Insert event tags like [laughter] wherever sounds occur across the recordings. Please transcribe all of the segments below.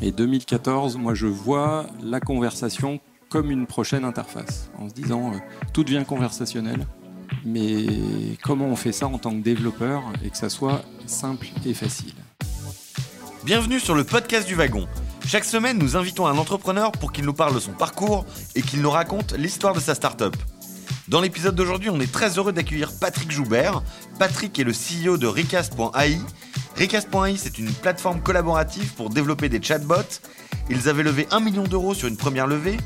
Et 2014, moi je vois la conversation comme une prochaine interface, en se disant euh, tout devient conversationnel, mais comment on fait ça en tant que développeur et que ça soit simple et facile? Bienvenue sur le podcast du wagon. Chaque semaine, nous invitons un entrepreneur pour qu'il nous parle de son parcours et qu'il nous raconte l'histoire de sa startup. Dans l'épisode d'aujourd'hui, on est très heureux d'accueillir Patrick Joubert. Patrick est le CEO de Recast.ai. Recast.ai, c'est une plateforme collaborative pour développer des chatbots. Ils avaient levé 1 million d'euros sur une première levée.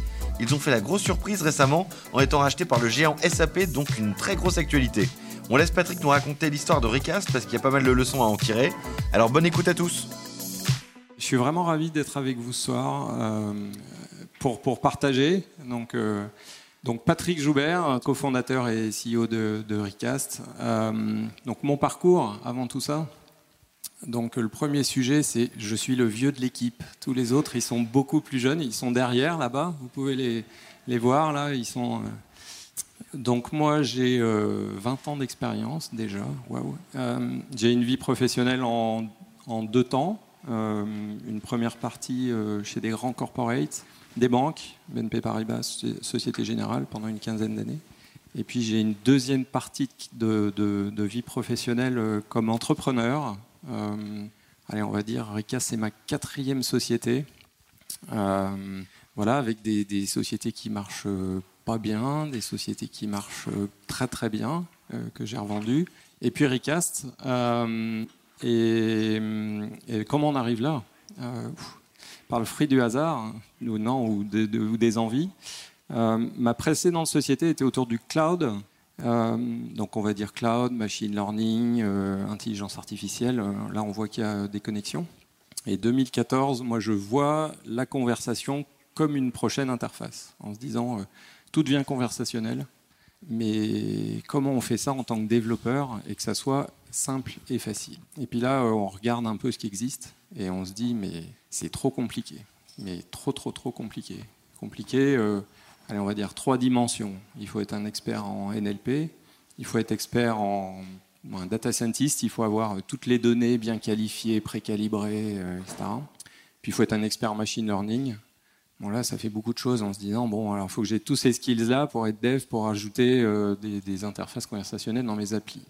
Ils ont fait la grosse surprise récemment en étant rachetés par le géant SAP, donc une très grosse actualité. On laisse Patrick nous raconter l'histoire de Recast parce qu'il y a pas mal de leçons à en tirer. Alors bonne écoute à tous. Je suis vraiment ravi d'être avec vous ce soir euh, pour, partager. Donc, euh, donc Patrick Joubert, cofondateur et CEO de, de Recast. Euh, donc mon parcours avant tout ça. Donc le premier sujet, c'est je suis le vieux de l'équipe. Tous les autres, ils sont beaucoup plus jeunes. Ils sont derrière là-bas. Vous pouvez les, voir là. Ils sont. Donc moi, j'ai 20 ans d'expérience déjà. Waouh. j'ai une vie professionnelle en, deux temps. Euh, une première partie euh, chez des grands corporates, des banques, BNP Paribas, Société Générale, pendant une quinzaine d'années. Et puis j'ai une deuxième partie de, vie professionnelle euh, comme entrepreneur. Allez, on va dire, Rika, c'est ma quatrième société. voilà, avec des, sociétés qui marchent pas bien, des sociétés qui marchent très très bien, que j'ai revendues. Et puis Recast, et, comment on arrive là? Euh, Par le fruit du hasard, hein, ou non, ou, des envies. Euh, ma précédente société était autour du cloud. Euh, donc on va dire cloud, machine learning, intelligence artificielle. là, on voit qu'il y a des connexions. Et 2014, moi, je vois la conversation comme une prochaine interface, en se disant tout devient conversationnel. Mais comment on fait ça en tant que développeur et que ça soit simple et facile? Et puis là, euh, on regarde un peu ce qui existe et on se dit, mais c'est trop compliqué. Mais trop, trop, trop compliqué. Compliqué, euh, allez, on va dire trois dimensions. Il faut être un expert en NLP, il faut être expert en data scientist, il faut avoir toutes les données bien qualifiées, précalibrées, euh, etc. Puis il faut être un expert en machine learning. Bon là, ça fait beaucoup de choses en se disant bon, alors il faut que j'ai tous ces skills-là pour être dev, pour ajouter des, des, interfaces conversationnelles dans mes applis.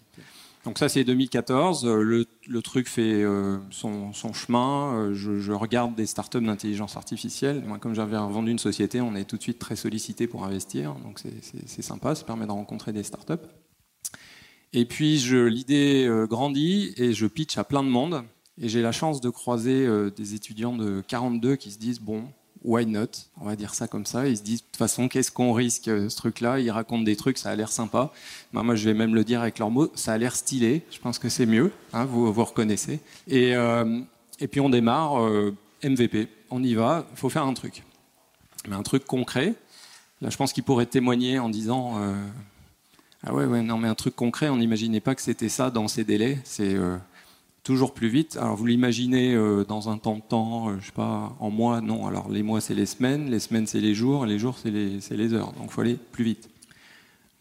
Donc ça c'est 2014, le, le, truc fait euh, son, chemin, euh, je, regarde des startups d'intelligence artificielle, moi comme j'avais vendu une société, on est tout de suite très sollicité pour investir, donc c'est sympa, ça permet de rencontrer des startups. Et puis l'idée euh, grandit et je pitch à plein de monde, et j'ai la chance de croiser des étudiants de 42 qui se disent, bon, why not On va dire ça comme ça. Ils se disent, de toute façon, qu'est-ce qu'on risque ce truc-là? Ils racontent des trucs, ça a l'air sympa. Ben, moi, je vais même le dire avec leurs mots, ça a l'air stylé. Je pense que c'est mieux, hein, vous, vous reconnaissez. Et, euh, puis on démarre, euh, MVP. On y va, il faut faire un truc. Mais un truc concret. Là, je pense qu'ils pourraient témoigner en disant, euh, ah ouais, ouais, non, mais un truc concret, on n'imaginait pas que c'était ça dans ces délais. C'est toujours plus vite. Alors vous l'imaginez euh, dans un temps de temps, euh, je sais pas, en mois, non. Alors les mois c'est les semaines, les semaines c'est les jours, et les jours c'est les, les, heures. Donc il faut aller plus vite.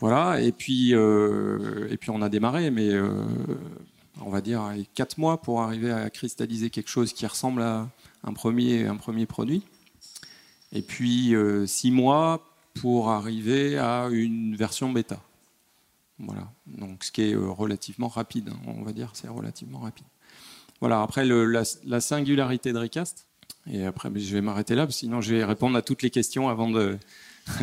Voilà, et puis, euh, et puis on a démarré, mais on va dire quatre mois pour arriver à cristalliser quelque chose qui ressemble à un premier, un premier produit. Et puis six mois pour arriver à une version bêta. Voilà, donc ce qui est relativement rapide, hein, on va dire, c'est relativement rapide. Voilà, après la, singularité de Recast, et après je vais m'arrêter là, sinon je vais répondre à toutes les questions avant de... [laughs]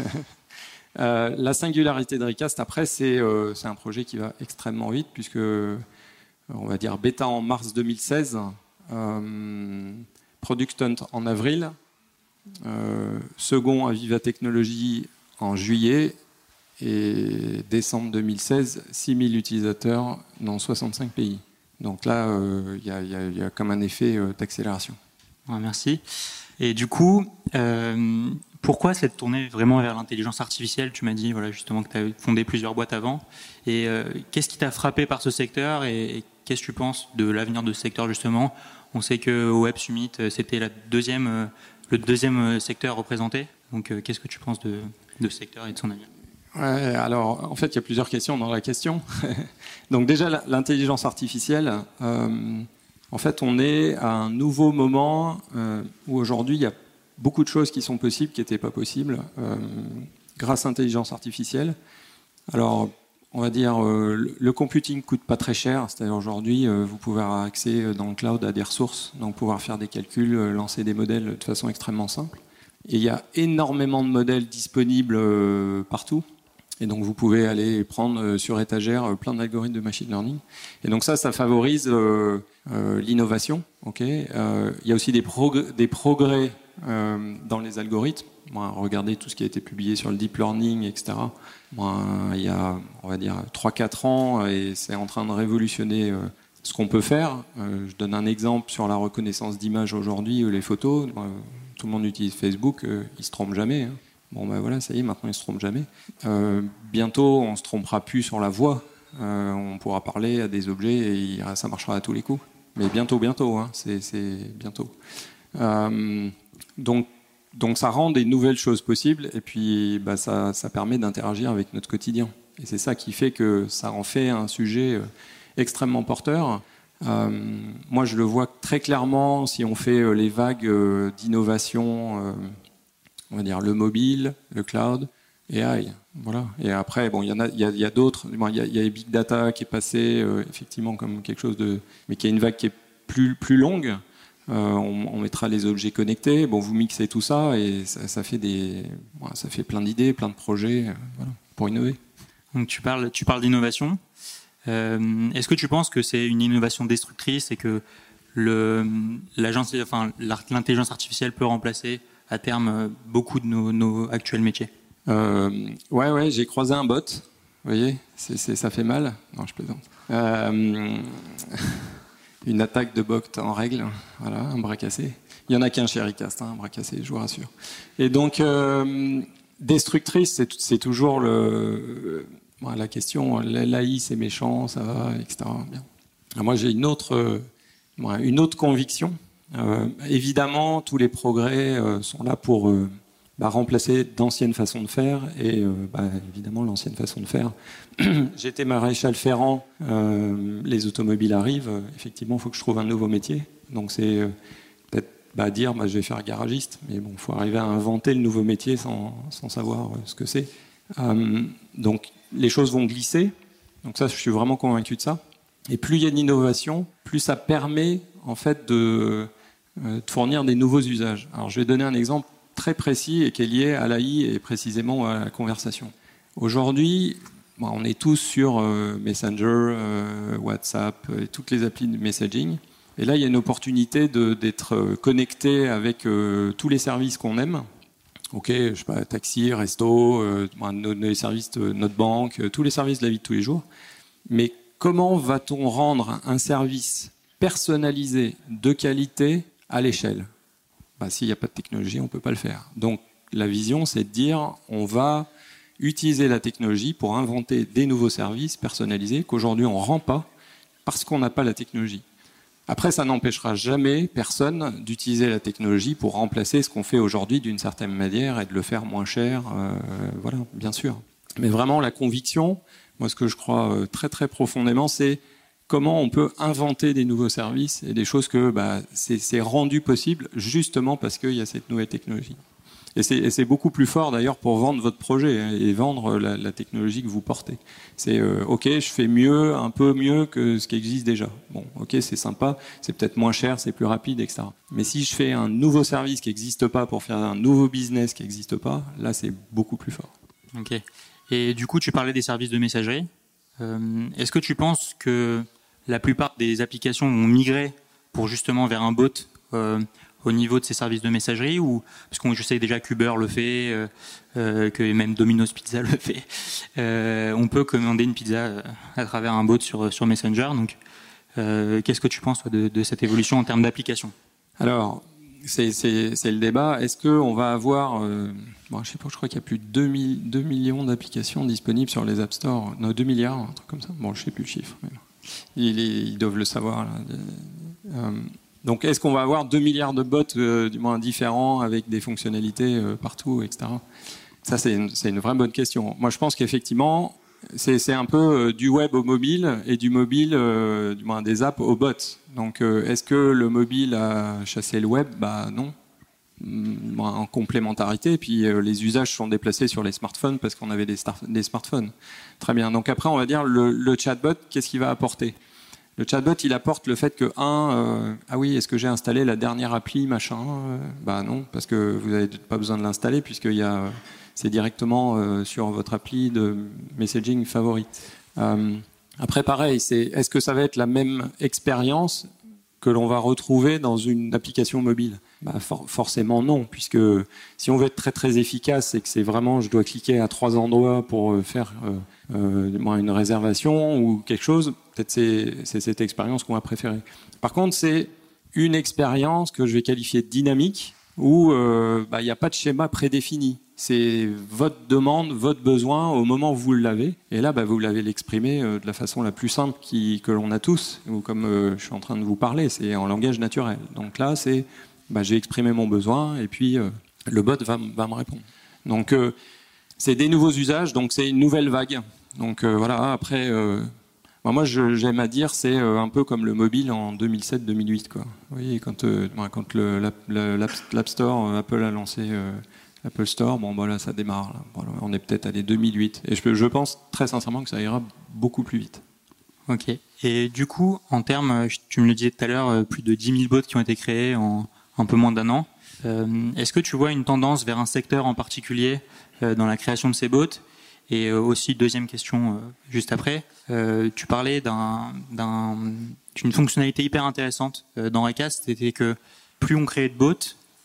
Euh, la singularité de Recast, après, euh, c'est un projet qui va extrêmement vite, puisque, euh, on va dire, bêta en mars 2016, Product Hunt en avril, second à Viva Technologies en juillet, et décembre 2016, 6000 utilisateurs dans 65 pays. Donc là, euh, il y, a comme un effet euh, d'accélération. merci. Et du coup, euh, pourquoi cette tournée vraiment vers l'intelligence artificielle? Tu m'as dit voilà, justement que tu as fondé plusieurs boîtes avant. Et qu'est-ce qui t'a frappé par ce secteur? Et, qu'est-ce que tu penses de l'avenir de ce secteur justement? On sait qu'au Web Summit, c'était le deuxième secteur représenté. Donc qu'est-ce que tu penses de ce secteur et de son avenir? Alors, en fait, il y a plusieurs questions dans la question. [laughs] Donc déjà, l'intelligence artificielle, euh, En fait, on est à un nouveau moment où aujourd'hui, il y a beaucoup de choses qui sont possibles qui n'étaient pas possibles grâce à l'intelligence artificielle. Alors, on va dire, le computing coûte pas très cher. C'est-à-dire aujourd'hui, vous pouvez avoir accès dans le cloud à des ressources, donc pouvoir faire des calculs, lancer des modèles de façon extrêmement simple. Et il y a énormément de modèles disponibles partout. Et donc vous pouvez aller prendre euh, sur étagère euh, plein d'algorithmes de machine learning. Et donc ça, ça favorise euh, l'innovation. Okay il y a aussi des, progrès dans les algorithmes. regardez tout ce qui a été publié sur le deep learning, etc. il y a, on va dire, 3-4 ans, et c'est en train de révolutionner ce qu'on peut faire. je donne un exemple sur la reconnaissance d'images aujourd'hui, les photos. tout le monde utilise Facebook, ils se trompent jamais. Hein. Bon, ben voilà, ça y est, maintenant, ils se trompent jamais. Euh, bientôt, on se trompera plus sur la voix. Euh, on pourra parler à des objets et ça marchera à tous les coups. Mais bientôt, bientôt, hein, c'est bientôt. Euh, donc, donc, ça rend des nouvelles choses possibles et puis bah, ça permet d'interagir avec notre quotidien. Et c'est ça qui fait que ça en fait un sujet extrêmement porteur. moi, je le vois très clairement si on fait les vagues d'innovation on va dire le mobile, le cloud, et AI. Voilà. Et après, bon, il y en a, il y a, d'autres. Il y, a, Big Data qui est passé euh, effectivement comme quelque chose de, mais qui a une vague qui est plus plus longue. Euh, on, mettra les objets connectés. Bon, vous mixez tout ça et ça, fait des, ça fait plein d'idées, plein de projets, euh, voilà, pour innover. Donc tu parles, tu parles d'innovation. Est-ce que tu penses que c'est une innovation destructrice et que l'intelligence artificielle peut remplacer à terme euh, beaucoup de nos, actuels métiers euh, Ouais, ouais, j'ai croisé un bot. Vous voyez, ça fait mal. Non, je plaisante. Euh, [laughs] une attaque de bot en règle, voilà, un bras cassé. Il y en a qu'un chez Ricast, hein, un bras cassé, je vous rassure. Et donc, destructrice, c'est toujours la question. L'AI, c'est méchant, ça va, etc. Bien. moi, j'ai une autre, une autre conviction euh, évidemment, tous les progrès euh, sont là pour euh, bah, remplacer d'anciennes façons de faire et bah, évidemment l'ancienne façon de faire. [clears throat] J'étais maréchal ferrant, les automobiles arrivent, effectivement il faut que je trouve un nouveau métier. Donc c'est peut-être bah, dire je vais faire garagiste, mais bon, il faut arriver à inventer le nouveau métier sans, sans savoir ce que c'est. donc les choses vont glisser, donc ça je suis vraiment convaincu de ça. Et plus il y a d'innovation, plus ça permet en fait de, de fournir des nouveaux usages. Alors je vais donner un exemple très précis et qui est lié à l'AI et précisément à la conversation. Aujourd'hui, on est tous sur euh, Messenger, euh, WhatsApp et toutes les applis de messaging. Et là, il y a une opportunité d'être connecté avec tous les services qu'on aime. Ok, je sais pas, taxi, resto, les services de notre banque, tous les services de la vie de tous les jours. Mais comment va-t-on rendre un service personnalisé, de qualité, à l'échelle. Bah, S'il n'y a pas de technologie, on ne peut pas le faire. Donc la vision, c'est de dire on va utiliser la technologie pour inventer des nouveaux services personnalisés qu'aujourd'hui on ne rend pas parce qu'on n'a pas la technologie. Après, ça n'empêchera jamais personne d'utiliser la technologie pour remplacer ce qu'on fait aujourd'hui d'une certaine manière et de le faire moins cher. Euh, voilà, bien sûr. Mais vraiment, la conviction, moi, ce que je crois euh, très très profondément, c'est comment on peut inventer des nouveaux services et des choses que bah, c'est rendu possible justement parce qu'il y a cette nouvelle technologie. Et c'est beaucoup plus fort d'ailleurs pour vendre votre projet hein, et vendre la, technologie que vous portez. C'est euh, ok, je fais mieux, un peu mieux que ce qui existe déjà. Bon, ok, c'est sympa, c'est peut-être moins cher, c'est plus rapide, etc. Mais si je fais un nouveau service qui n'existe pas pour faire un nouveau business qui n'existe pas, là c'est beaucoup plus fort. Ok. Et du coup, tu parlais des services de messagerie. Euh, est-ce que tu penses que la plupart des applications ont migré pour justement vers un bot euh, au niveau de ces services de messagerie ou parce qu'on je sais déjà qu'Uber le fait, euh, euh, que même Domino's Pizza [laughs] le fait. on peut commander une pizza à travers un bot sur sur Messenger. Donc, qu'est-ce que tu penses de, cette évolution en termes d'application Alors, c'est le débat. Est-ce qu'on va avoir, bon, je sais pas, je crois qu'il y a plus de 2, 2 millions d'applications disponibles sur les App Store, non 2 milliards, un truc comme ça. Bon, je sais plus le chiffre. Mais ils, doivent le savoir. Euh, donc, est-ce qu'on va avoir 2 milliards de bots, euh, du moins différents, avec des fonctionnalités euh, partout, etc. Ça, c'est une, vraie bonne question. Moi, je pense qu'effectivement, c'est un peu du web au mobile et du mobile, du moins des apps au bot. Donc, est-ce que le mobile a chassé le web? Bah non. Mm, en complémentarité. Puis les usages sont déplacés sur les smartphones parce qu'on avait des, smartphones. Très bien. Donc après, on va dire le, chatbot, qu'est-ce qu'il va apporter? Le chatbot, il apporte le fait que, un, euh, ah oui, est-ce que j'ai installé la dernière appli, machin? Euh, Bah non, parce que vous n'avez pas besoin de l'installer, puisque c'est directement euh, sur votre appli de messaging favori. après, pareil, c'est, est-ce que ça va être la même expérience que l'on va retrouver dans une application mobile? Bah, Forcément non, puisque si on veut être très très efficace et que c'est vraiment, je dois cliquer à trois endroits pour faire euh, une réservation ou quelque chose, peut-être c'est cette expérience qu'on va préférer. Par contre, c'est une expérience que je vais qualifier de dynamique où euh, bah, il n'y a pas de schéma prédéfini. C'est votre demande, votre besoin au moment où vous l'avez. Et là, bah, vous l'avez l'exprimer euh, de la façon la plus simple que l'on a tous, ou comme je suis en train de vous parler, c'est en langage naturel. Donc là, c'est bah, j'ai exprimé mon besoin et puis le bot va, me répondre. Donc c'est des nouveaux usages, donc c'est une nouvelle vague. Donc euh, voilà, après, euh, bah, moi j'aime à dire c'est euh, un peu comme le mobile en 2007-2008. Vous voyez, quand, quand l'App Store, Apple a lancé l'Apple Store, bon voilà, ça démarre. on est peut-être allé 2008. Et je, je pense très sincèrement que ça ira beaucoup plus vite. Ok. Et du coup, en termes, tu me le disais tout à l'heure, plus de 10 000 bots qui ont été créés en un peu moins d'un an. Est-ce que tu vois une tendance vers un secteur en particulier dans la création de ces bots? Et euh, aussi, deuxième question euh, juste après, euh, tu parlais d'une fonctionnalité hyper intéressante dans Recast, c'était que plus on créait de bots,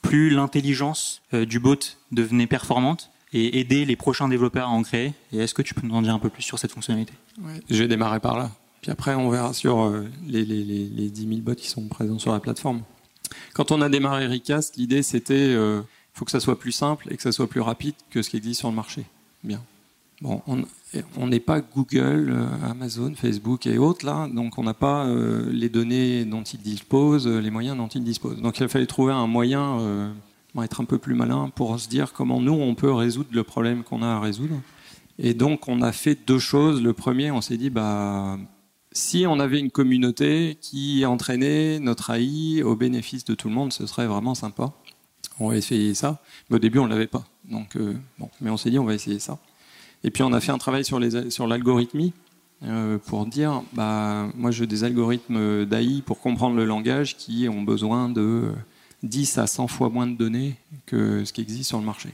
plus l'intelligence du bot devenait performante et aider les prochains développeurs à en créer. Et est-ce que tu peux nous en dire un peu plus sur cette fonctionnalité? Je vais démarrer par là. Puis après, on verra sur les, les, les, 10 000 bots qui sont présents sur la plateforme. Quand on a démarré Recast, l'idée c'était il faut que ça soit plus simple et que ça soit plus rapide que ce qui existe sur le marché. Bien. Bon, on n'est pas Google, euh, Amazon, Facebook et autres là, donc on n'a pas euh, les données dont ils disposent, euh, les moyens dont ils disposent. Donc il a fallu trouver un moyen, euh, être un peu plus malin pour se dire comment nous on peut résoudre le problème qu'on a à résoudre. Et donc on a fait deux choses. Le premier, on s'est dit bah si on avait une communauté qui entraînait notre AI au bénéfice de tout le monde, ce serait vraiment sympa. On va essayer ça. Mais au début, on l'avait pas. Donc bon, mais on s'est dit on va essayer ça. Et puis on a fait un travail sur l'algorithmie euh, pour dire, bah, moi j'ai des algorithmes d'AI pour comprendre le langage qui ont besoin de 10 à 100 fois moins de données que ce qui existe sur le marché.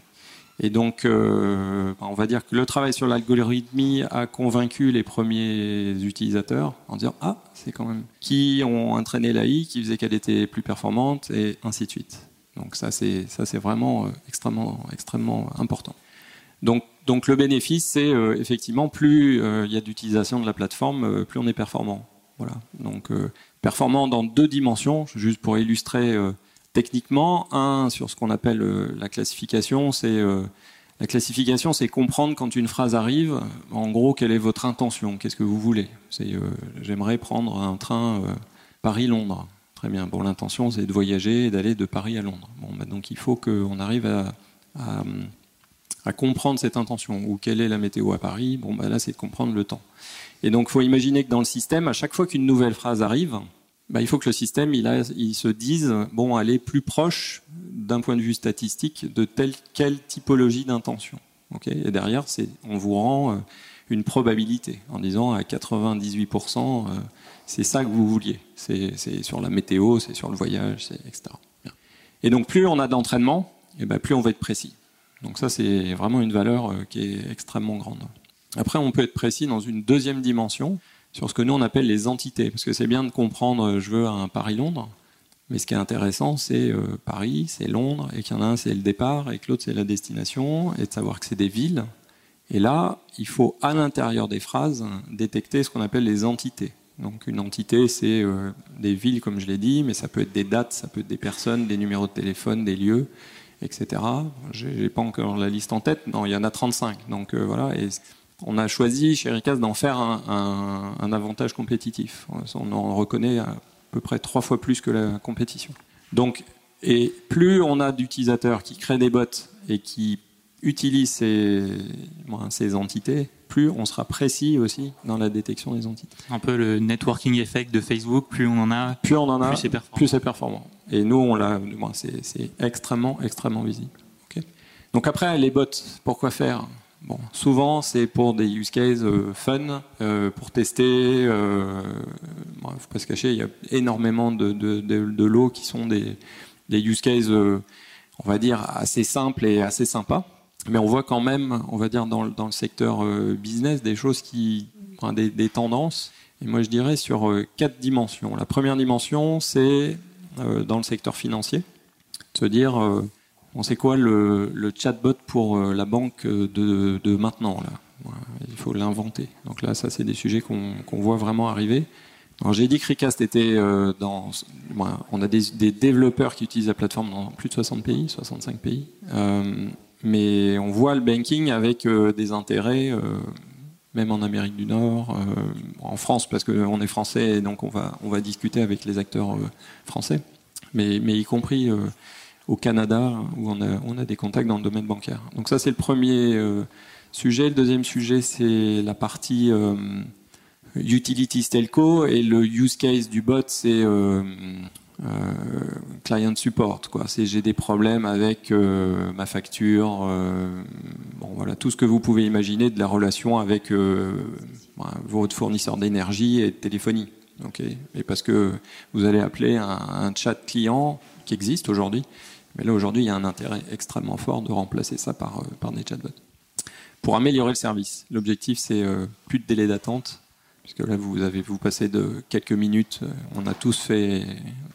Et donc, euh, bah, on va dire que le travail sur l'algorithmie a convaincu les premiers utilisateurs en disant ah c'est quand même qui ont entraîné l'AI, qui faisait qu'elle était plus performante et ainsi de suite. Donc ça c'est vraiment euh, extrêmement extrêmement important. Donc donc le bénéfice, c'est euh, effectivement plus il y a d'utilisation de la plateforme, plus on est performant. Voilà. Donc performant dans deux dimensions, juste pour illustrer techniquement. Un sur ce qu'on appelle la classification, c'est la classification, c'est comprendre quand une phrase arrive, en gros, quelle est votre intention, qu'est-ce que vous voulez. C'est j'aimerais prendre un train Paris-Londres. Très bien. Bon, l'intention, c'est de voyager et d'aller de Paris à Londres. Bon, bah, donc il faut qu'on arrive à, à comprendre cette intention, ou quelle est la météo à Paris, bon, bah là, c'est de comprendre le temps. Et donc, il faut imaginer que dans le système, à chaque fois qu'une nouvelle phrase arrive, bah, il faut que le système il, se dise, bon, est plus proche d'un point de vue statistique de telle quelle typologie d'intention. et derrière, on vous rend euh, une probabilité en disant à 98%, euh, c'est ça que vous vouliez. C'est, sur la météo, c'est sur le voyage, etc. Et donc, plus on a d'entraînement, et ben plus on va être précis. Donc ça, c'est vraiment une valeur euh, qui est extrêmement grande. Après, on peut être précis dans une deuxième dimension sur ce que nous on appelle les entités, parce que c'est bien de comprendre, euh, je veux un Paris-Londres, mais ce qui est intéressant, c'est euh, Paris, c'est Londres, et qu'il y en a un, c'est le départ, et que l'autre, c'est la destination, et de savoir que c'est des villes. Et là, il faut, à l'intérieur des phrases, détecter ce qu'on appelle les entités. Donc une entité, c'est des villes, comme je l'ai dit, mais ça peut être des dates, ça peut être des personnes, des numéros de téléphone, des lieux etc. J'ai pas encore la liste en tête. Non, il y en a 35. Donc euh, voilà. Et on a choisi chez Ricas d'en faire un, avantage compétitif. On en reconnaît à peu près trois fois plus que la compétition. Donc, et plus on a d'utilisateurs qui créent des bots et qui utilise ces, ces entités, plus on sera précis aussi dans la détection des entités. Un peu le networking effect de Facebook, plus on en a, plus on en a, plus c'est performant. Plus c'est performant. Et nous, on l'a, c'est extrêmement, extrêmement visible. Donc après, les bots, pourquoi faire? Bon, souvent c'est pour des use cases euh, fun, euh, pour tester. Euh, bon, faut pas se cacher, il y a énormément de, de, de, lots qui sont des, des use cases, on va dire assez simples et assez sympas. Mais on voit quand même, on va dire dans, dans le secteur business, des choses qui, enfin, des, des, tendances. Et moi je dirais sur quatre dimensions. La première dimension, c'est dans le secteur financier, se dire on sait quoi le, chatbot pour euh, la banque de, maintenant là. Il faut l'inventer. Donc là, ça, c'est des sujets qu'on voit vraiment arriver. J'ai dit que Recast était euh, dans. on a des, développeurs qui utilisent la plateforme dans plus de 60 pays, 65 pays. Euh, mais on voit le banking avec des intérêts, même en Amérique du Nord, en France, parce qu'on est français et donc on va, discuter avec les acteurs français, mais y compris au Canada, où on a, des contacts dans le domaine bancaire. Donc ça, c'est le premier euh, sujet. Le deuxième sujet, c'est la partie euh, utilities telco, et le use case du bot, c'est euh, client support. C'est j'ai des problèmes avec ma facture, bon voilà, tout ce que vous pouvez imaginer de la relation avec votre fournisseur d'énergie et de téléphonie. Et parce que vous allez appeler un chat client qui existe aujourd'hui, mais là, aujourd'hui, il y a un intérêt extrêmement fort de remplacer ça par, euh, par des chatbots. Pour améliorer le service, l'objectif, c'est euh, plus de délai d'attente, puisque là, vous avez vous passez de quelques minutes, euh, on a tous fait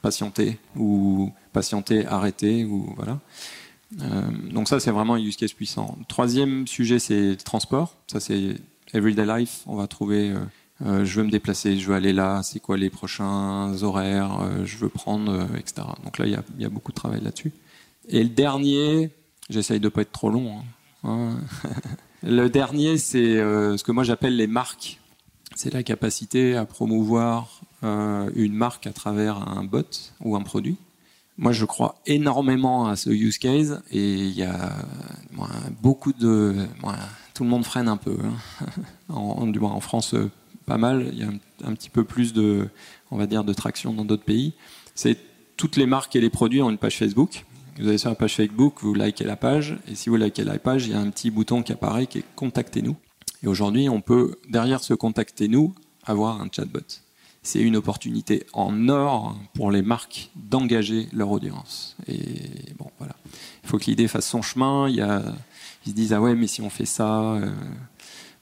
patienter, ou patienter, arrêter, ou voilà. donc ça, c'est vraiment un use case puissant. Troisième sujet, c'est le transport. Ça, c'est everyday life. On va trouver je veux me déplacer, je veux aller là, c'est quoi les prochains horaires, je veux prendre, etc. Donc là, il y, a, il y a, beaucoup de travail là-dessus. Et le dernier, j'essaye de pas être trop long. Hein. [laughs] le dernier, c'est euh, ce que moi j'appelle les marques. C'est la capacité à promouvoir euh, une marque à travers un bot ou un produit. Moi, je crois énormément à ce use case et il y a beaucoup de. tout le monde freine un peu. Hein. [laughs] En, en, France, euh, pas mal. Il y a un, un, petit peu plus de, on va dire, de traction dans d'autres pays. C'est toutes les marques et les produits ont une page Facebook. Vous allez sur la page Facebook, vous likez la page, et si vous likez la page, il y a un petit bouton qui apparaît qui est Contactez-nous. Et aujourd'hui, on peut, derrière ce Contactez-nous, avoir un chatbot. C'est une opportunité en or pour les marques d'engager leur audience. Et bon, voilà. Il faut que l'idée fasse son chemin. Il y a, ils se disent, ah ouais, mais si on fait ça. Euh,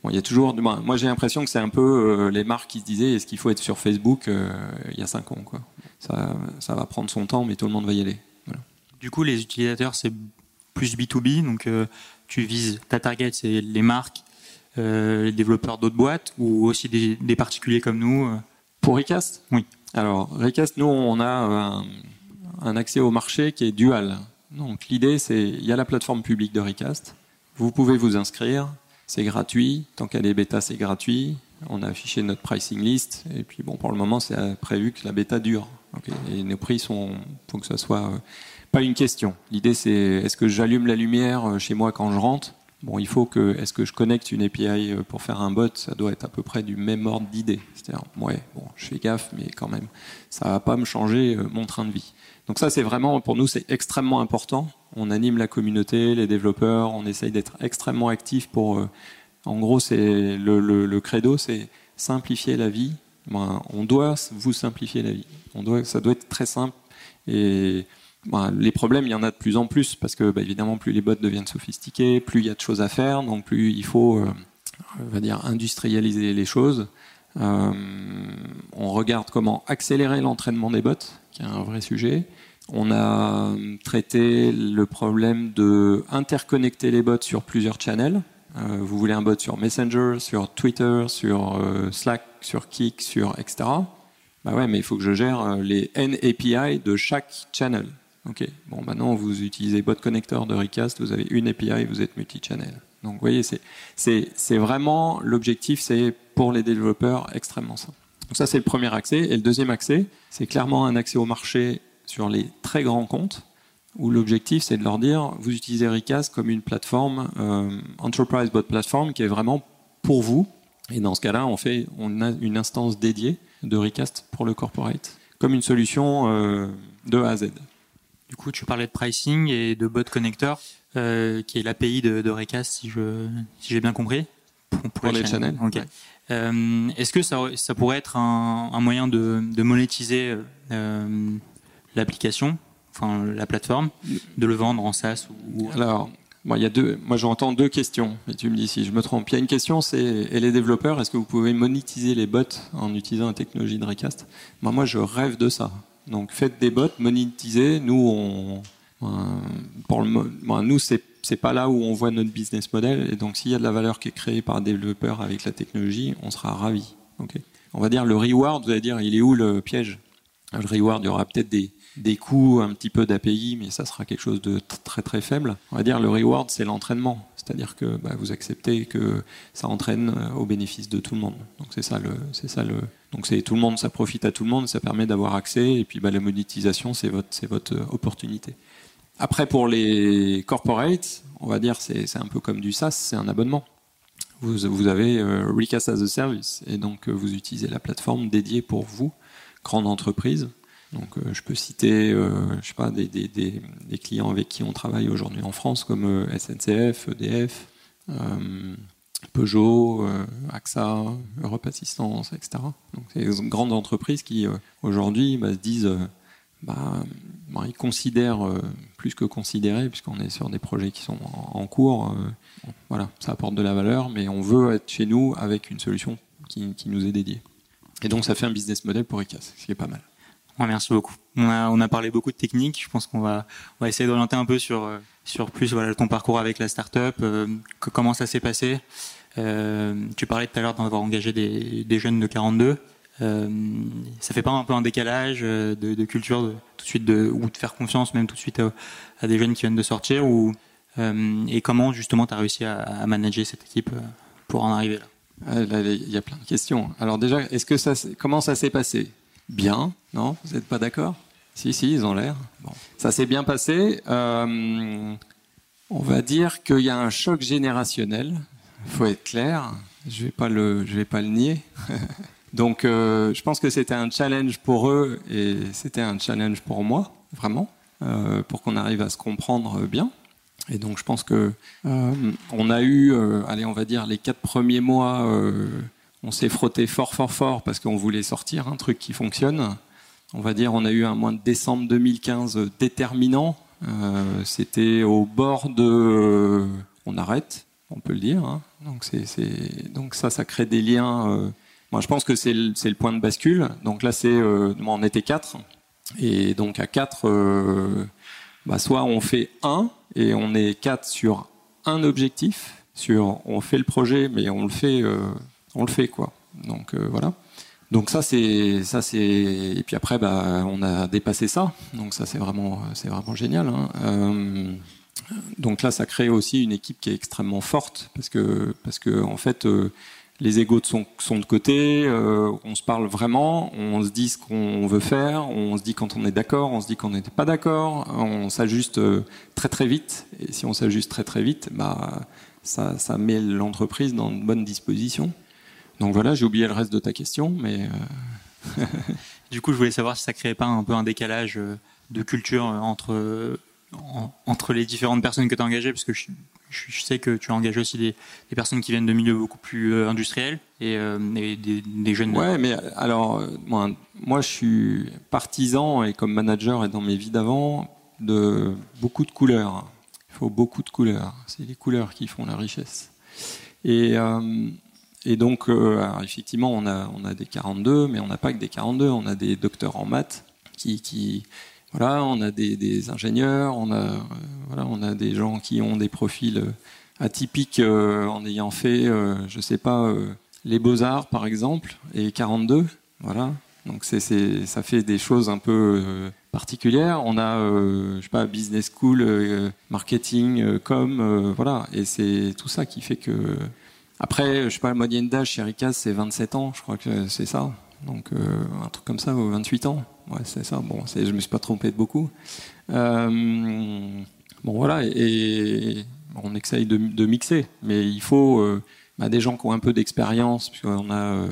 bon, il y a toujours. moi, j'ai l'impression que c'est un peu euh, les marques qui se disaient, est-ce qu'il faut être sur Facebook euh, il y a cinq ans, quoi? Ça, ça va prendre son temps, mais tout le monde va y aller. Du coup, les utilisateurs, c'est plus B2B, donc euh, tu vises, ta target, c'est les marques, euh, les développeurs d'autres boîtes, ou aussi des, particuliers comme nous euh. Pour Recast? Oui. Alors, Recast, nous, on a un, accès au marché qui est dual. Donc, l'idée, c'est, il y a la plateforme publique de Recast, vous pouvez vous inscrire, c'est gratuit, tant qu'elle est bêta, c'est gratuit, on a affiché notre pricing list, et puis bon, pour le moment, c'est prévu que la bêta dure. Et nos prix sont, faut que ça soit pas une question. L'idée, c'est est-ce que j'allume la lumière euh, chez moi quand je rentre? Bon, il faut que, est-ce que je connecte une API euh, pour faire un bot? Ça doit être à peu près du même ordre d'idée. C'est-à-dire, ouais, bon, je fais gaffe, mais quand même, ça va pas me changer euh, mon train de vie. Donc ça, c'est vraiment, pour nous, c'est extrêmement important. On anime la communauté, les développeurs, on essaye d'être extrêmement actifs pour, en gros, c'est le, credo, c'est simplifier la vie. Ben, on doit vous simplifier la vie. On doit, ça doit être très simple. Et bah, les problèmes, il y en a de plus en plus parce que, bah, évidemment, plus les bots deviennent sophistiqués, plus il y a de choses à faire, donc plus il faut, euh, va dire, industrialiser les choses. Euh, on regarde comment accélérer l'entraînement des bots, qui est un vrai sujet. On a traité le problème de interconnecter les bots sur plusieurs channels. Euh, vous voulez un bot sur Messenger, sur Twitter, sur Slack, sur Kik, sur etc. Bah ouais, mais il faut que je gère les N API de chaque channel. Ok, bon, maintenant vous utilisez bot connector de Recast, vous avez une API, vous êtes multi-channel. Donc vous voyez, c'est vraiment l'objectif, c'est pour les développeurs extrêmement simple. Donc ça, c'est le premier accès. Et le deuxième accès, c'est clairement un accès au marché sur les très grands comptes. où l'objectif c'est de leur dire vous utilisez Recast comme une plateforme euh, enterprise bot platform qui est vraiment pour vous. Et dans ce cas-là, on fait on a une instance dédiée de Recast pour le corporate comme une solution euh, de A à Z. Du coup, tu parlais de pricing et de bot connector, euh, qui est l'API de, de Recast, si je si j'ai bien compris. Pour, les, channels. Euh, Est-ce que ça, ça, pourrait être un, un moyen de, de monétiser euh, l'application, enfin la plateforme, de le vendre en SaaS ou... Alors, moi, il y a deux. Moi, j'entends deux questions. Et tu me dis si je me trompe. Il y a une question, c'est et les développeurs, est-ce que vous pouvez monétiser les bots en utilisant la technologie de Recast? Moi, moi, je rêve de ça. Donc, faites des bots, monétisez. Nous, on, pour le, nous, c'est c'est pas là où on voit notre business model. Et donc, s'il y a de la valeur qui est créée par un développeur avec la technologie, on sera ravi. Okay on va dire le reward. Vous allez dire, il est où le piège? Le reward, il y aura peut-être des des coûts, un petit peu d'API, mais ça sera quelque chose de très très faible. On va dire le reward, c'est l'entraînement, c'est-à-dire que bah, vous acceptez que ça entraîne euh, au bénéfice de tout le monde. Donc c'est ça le, c'est ça le, donc c'est tout le monde, ça profite à tout le monde, ça permet d'avoir accès, et puis bah, la monétisation, c'est votre, c'est votre euh, opportunité. Après pour les corporates, on va dire c'est, c'est un peu comme du SaaS, c'est un abonnement. Vous, vous avez euh, Recast as a Service, et donc vous utilisez la plateforme dédiée pour vous, grande entreprise donc, euh, je peux citer, euh, je sais pas, des, clients avec qui on travaille aujourd'hui en France, comme euh, SNCF, EDF, Peugeot, AXA, Europe Assistance, etc. Donc, c'est des grandes entreprises qui aujourd'hui bah, se disent, bah, bah, ils considèrent plus que considérer, puisqu'on est sur des projets qui sont en, cours. voilà, ça apporte de la valeur, mais on veut être chez nous avec une solution qui, qui nous est dédiée. Et donc, ça fait un business model pour ICAS, ce qui est pas mal merci beaucoup. On a, parlé beaucoup de techniques. Je pense qu'on va, essayer d'orienter un peu sur, euh, plus ton parcours avec la startup, euh, comment ça s'est passé. Euh, tu parlais tout à l'heure d'avoir engagé des, jeunes de 42. Euh, ça fait pas un peu un décalage de, culture tout de suite ou de faire confiance même tout de suite à, des jeunes qui viennent de sortir et comment justement tu as réussi à, manager cette équipe pour en arriver là? Ah, il y a plein de questions. Alors déjà, est-ce que ça, comment ça s'est passé? Bien, non? Vous n'êtes pas d'accord? Si, si, ils ont l'air. Bon. Ça s'est bien passé. Euh, on va dire qu'il y a un choc générationnel. Il faut être clair. Je vais vais pas le nier. [laughs] Donc, euh, je pense que c'était un challenge pour eux et c'était un challenge pour moi, vraiment, euh, pour qu'on arrive à se comprendre bien. Et donc, je pense que on a eu, allez, on va dire les quatre premiers mois on s'est frotté fort, fort, fort parce qu'on voulait sortir un truc qui fonctionne. On va dire, on a eu un mois de décembre 2015 déterminant. Euh, C'était au bord de, euh, on arrête, on peut le dire. Hein. Donc, ça, ça crée des liens. Euh, moi, je pense que c'est le, point de bascule. Donc là, c'est, on était quatre, et donc à quatre, bah, soit on fait un et on est quatre sur un objectif. Sur, on fait le projet, mais on le fait on le fait quoi. Donc euh, voilà. Donc ça c'est ça c'est et puis après bah on a dépassé ça. Donc ça c'est vraiment c'est vraiment génial. Hein. Euh, donc là ça crée aussi une équipe qui est extrêmement forte parce que parce que en fait euh, les égaux sont, de côté, on se parle vraiment, on se dit ce qu'on veut faire, on se dit quand on est d'accord, on se dit quand on n'était pas d'accord, on s'ajuste très très vite. Et si on s'ajuste très très vite, bah ça, ça met l'entreprise dans de bonnes dispositions. Donc voilà, j'ai oublié le reste de ta question, mais. Euh, [laughs] du coup, je voulais savoir si ça créait pas un peu un décalage euh, de culture euh, entre entre les différentes personnes que tu as engagées, parce que je, je, sais que tu as engagé aussi des, des, personnes qui viennent de milieux beaucoup plus industriels et, et des, des, jeunes. Ouais, mais alors moi, moi, je suis partisan et comme manager et dans mes vies d'avant de beaucoup de couleurs. Il faut beaucoup de couleurs. C'est les couleurs qui font la richesse. Et euh, et donc, euh, effectivement, on a, on a des 42, mais on n'a pas que des 42, on a des docteurs en maths qui, qui voilà, on a des, des ingénieurs, on a, euh, voilà, on a des gens qui ont des profils euh, atypiques euh, en ayant fait, euh, je sais pas, euh, les beaux-arts par exemple, et 42, voilà. Donc c'est, ça fait des choses un peu particulières. On a, je sais pas, business school, marketing, com, voilà. Et c'est tout ça qui fait que après, je sais pas, la moyenne d'âge chez Ricas, c'est 27 ans, je crois que c'est ça. Donc, euh, un truc comme ça, 28 ans. Ouais, c'est ça. Bon, je me suis pas trompé de beaucoup. bon, voilà. Et, on essaye de, mixer. Mais il faut bah, des gens qui ont un peu d'expérience, puisqu'on a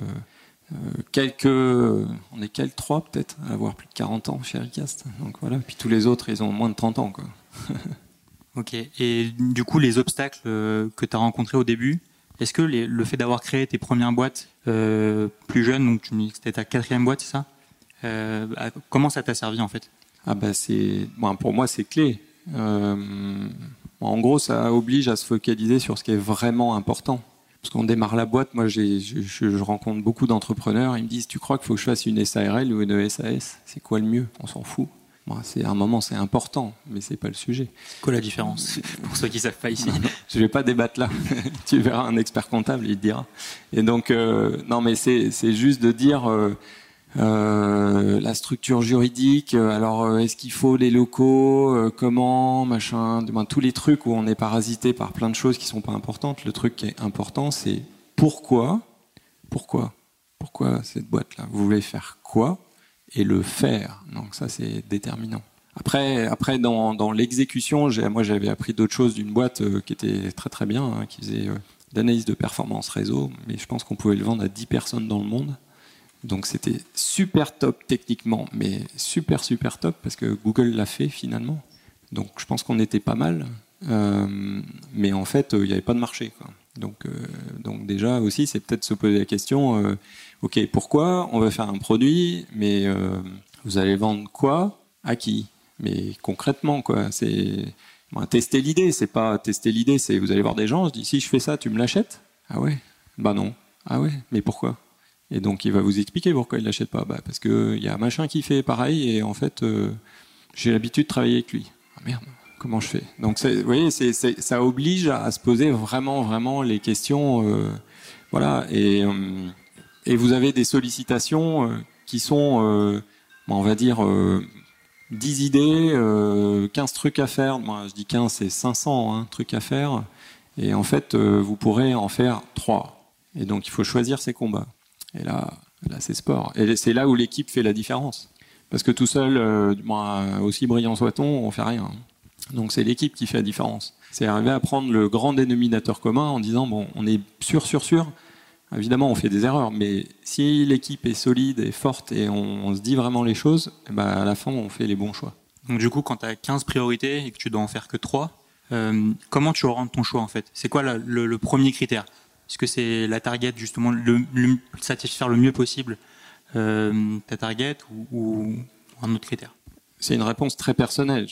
quelques, on est quelques trois peut-être à avoir plus de 40 ans chez Ricast. Donc voilà. Puis tous les autres, ils ont moins de 30 ans, [laughs] ok. Et du coup, les obstacles que tu as rencontrés au début, est-ce que le fait d'avoir créé tes premières boîtes euh, plus jeune, donc tu me dis que c'était ta quatrième boîte, c'est ça euh, Comment ça t'a servi en fait? Ah bah pour moi c'est clé. Euh, en gros, ça oblige à se focaliser sur ce qui est vraiment important. Parce qu'on démarre la boîte, moi je, je, rencontre beaucoup d'entrepreneurs, ils me disent Tu crois qu'il faut que je fasse une SARL ou une SAS C'est quoi le mieux? On s'en fout c'est un moment, c'est important, mais c'est pas le sujet. Quoi la différence pour ceux qui savent pas ici Je vais pas débattre là. [laughs] tu verras un expert comptable, il te dira. Et donc, euh, non, mais c'est juste de dire euh, euh, la structure juridique. Alors, est-ce qu'il faut les locaux Comment Machin. tous les trucs où on est parasité par plein de choses qui sont pas importantes. Le truc qui est important, c'est pourquoi Pourquoi Pourquoi cette boîte-là? Vous voulez faire quoi? Et le faire. Donc ça, c'est déterminant. Après, après dans, dans l'exécution, moi j'avais appris d'autres choses d'une boîte euh, qui était très très bien, hein, qui faisait euh, d'analyse de performance réseau, mais je pense qu'on pouvait le vendre à 10 personnes dans le monde. Donc c'était super top techniquement, mais super super top parce que Google l'a fait finalement. Donc je pense qu'on était pas mal, euh, mais en fait il n'y avait pas de marché. Donc, donc déjà aussi c'est peut-être se poser la question ok, pourquoi on va faire un produit, mais euh, vous allez vendre quoi? À qui? Mais concrètement, quoi, c'est tester l'idée. C'est pas tester l'idée, c'est vous allez voir des gens. Je dis si je fais ça, tu me l'achètes? Ah ouais? Bah non. Ah ouais? Mais pourquoi? Et donc il va vous expliquer pourquoi il l'achète pas. Bah parce que il y a un machin qui fait pareil et en fait euh, j'ai l'habitude de travailler avec lui. Ah merde. Comment je fais? Donc, vous voyez, ça oblige à, se poser vraiment, vraiment les questions. Euh, voilà. Et et vous avez des sollicitations euh, qui sont, euh, on va dire, 10 euh, idées, 15 trucs à faire. Moi, je dis 15, c'est 500 hein, trucs à faire. Et en fait, vous pourrez en faire 3. Et donc, il faut choisir ses combats. Et là, c'est sport. Et c'est là où l'équipe fait la différence. Parce que tout seul, aussi brillant soit-on, on fait rien. Donc c'est l'équipe qui fait la différence. C'est arriver à prendre le grand dénominateur commun en disant bon, on est sûr, sûr, sûr, Évidemment, on fait des erreurs, mais si l'équipe est solide et forte et on, se dit vraiment les choses, ben, à la fin, on fait les bons choix. Donc du coup, quand tu as 15 priorités et que tu dois en faire que 3, euh, comment tu orientes ton choix en fait? C'est quoi le, premier critère? Est-ce que c'est la target, justement, le, satisfaire le mieux possible euh, ta target ou, un autre critère? C'est une réponse très personnelle.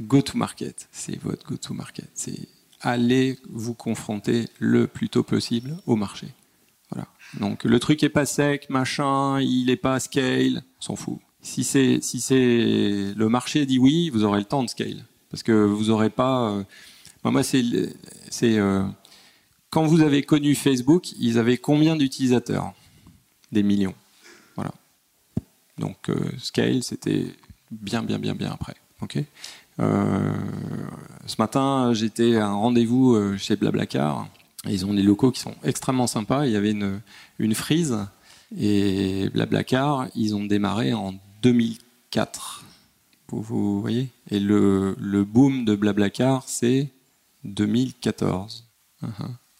Go to market, c'est votre go to market. C'est aller vous confronter le plus tôt possible au marché. Donc le truc est pas sec, machin, il est pas scale, on s'en fout. Si c'est le marché dit oui, vous aurez le temps de scale parce que vous aurez pas. Euh, moi c'est c'est euh, quand vous avez connu Facebook, ils avaient combien d'utilisateurs? Des millions. Voilà. Donc euh, scale, c'était bien bien bien bien après. Ok? ce matin, j'étais à un rendez-vous chez Blablacar ils ont des locaux qui sont extrêmement sympas. Il y avait une, frise et Blablacar, ils ont démarré en 2004. Vous, voyez? Et le, le, boom de Blablacar, c'est 2014. Uh-huh.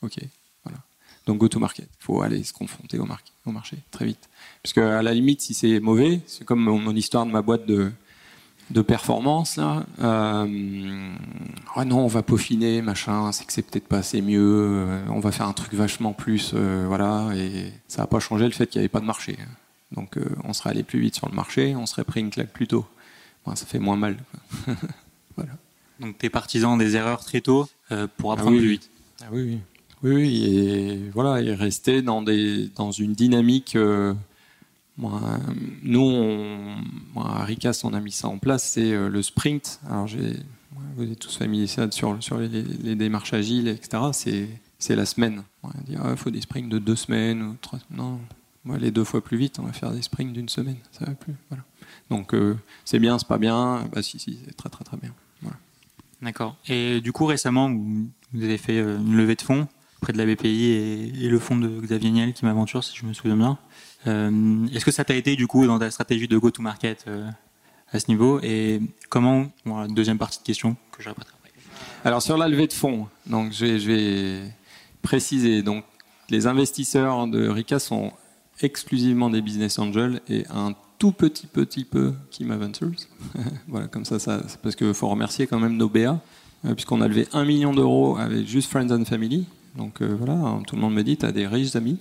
ok, voilà. Donc go-to-market. Il faut aller se confronter au, au marché très vite. Parce qu'à la limite, si c'est mauvais, c'est comme mon histoire de ma boîte de, de performance là. Euh, ah non, on va peaufiner, machin. C'est que c'est peut-être pas assez mieux. Euh, on va faire un truc vachement plus, euh, voilà. Et ça n'a pas changé le fait qu'il n'y avait pas de marché. Donc on serait allé plus vite sur le marché, on serait pris une claque plus tôt. ça fait moins mal. [laughs] voilà. Donc tu es partisan des erreurs très tôt pour apprendre ah plus vite. Ah oui, oui. Oui, et voilà, et rester dans des dans une dynamique nous, à Ricas, on a mis ça en place, c'est euh, le sprint. Alors, vous êtes tous familiers sur, sur les, démarches agiles, etc. C'est la semaine. On il ah, faut des sprints de deux semaines ou trois. Non, moi, les deux fois plus vite, on va faire des sprints d'une semaine. Ça va plus. Voilà. Donc, euh, c'est bien, c'est pas bien. Bah, si, si, c'est très, très, très bien. D'accord. Et du coup, récemment, vous, avez fait euh, une levée de fonds près de la BPI et, le fonds de Xavier Niel qui m'aventure, si je me souviens bien. Est-ce que ça t'a aidé du coup dans ta stratégie de go-to-market à ce niveau Et comment Deuxième partie de question que je répéterai après. Alors sur la levée de fonds, donc je vais, préciser. Donc les investisseurs de Rika sont exclusivement des business angels et un tout petit petit peu Kima Ventures. [laughs] voilà, comme ça, ça parce qu'il faut remercier quand même nos BA, euh, puisqu'on a levé un million d'euros avec juste Friends and Family. Donc euh, voilà, hein, tout le monde me dit, tu as des riches amis.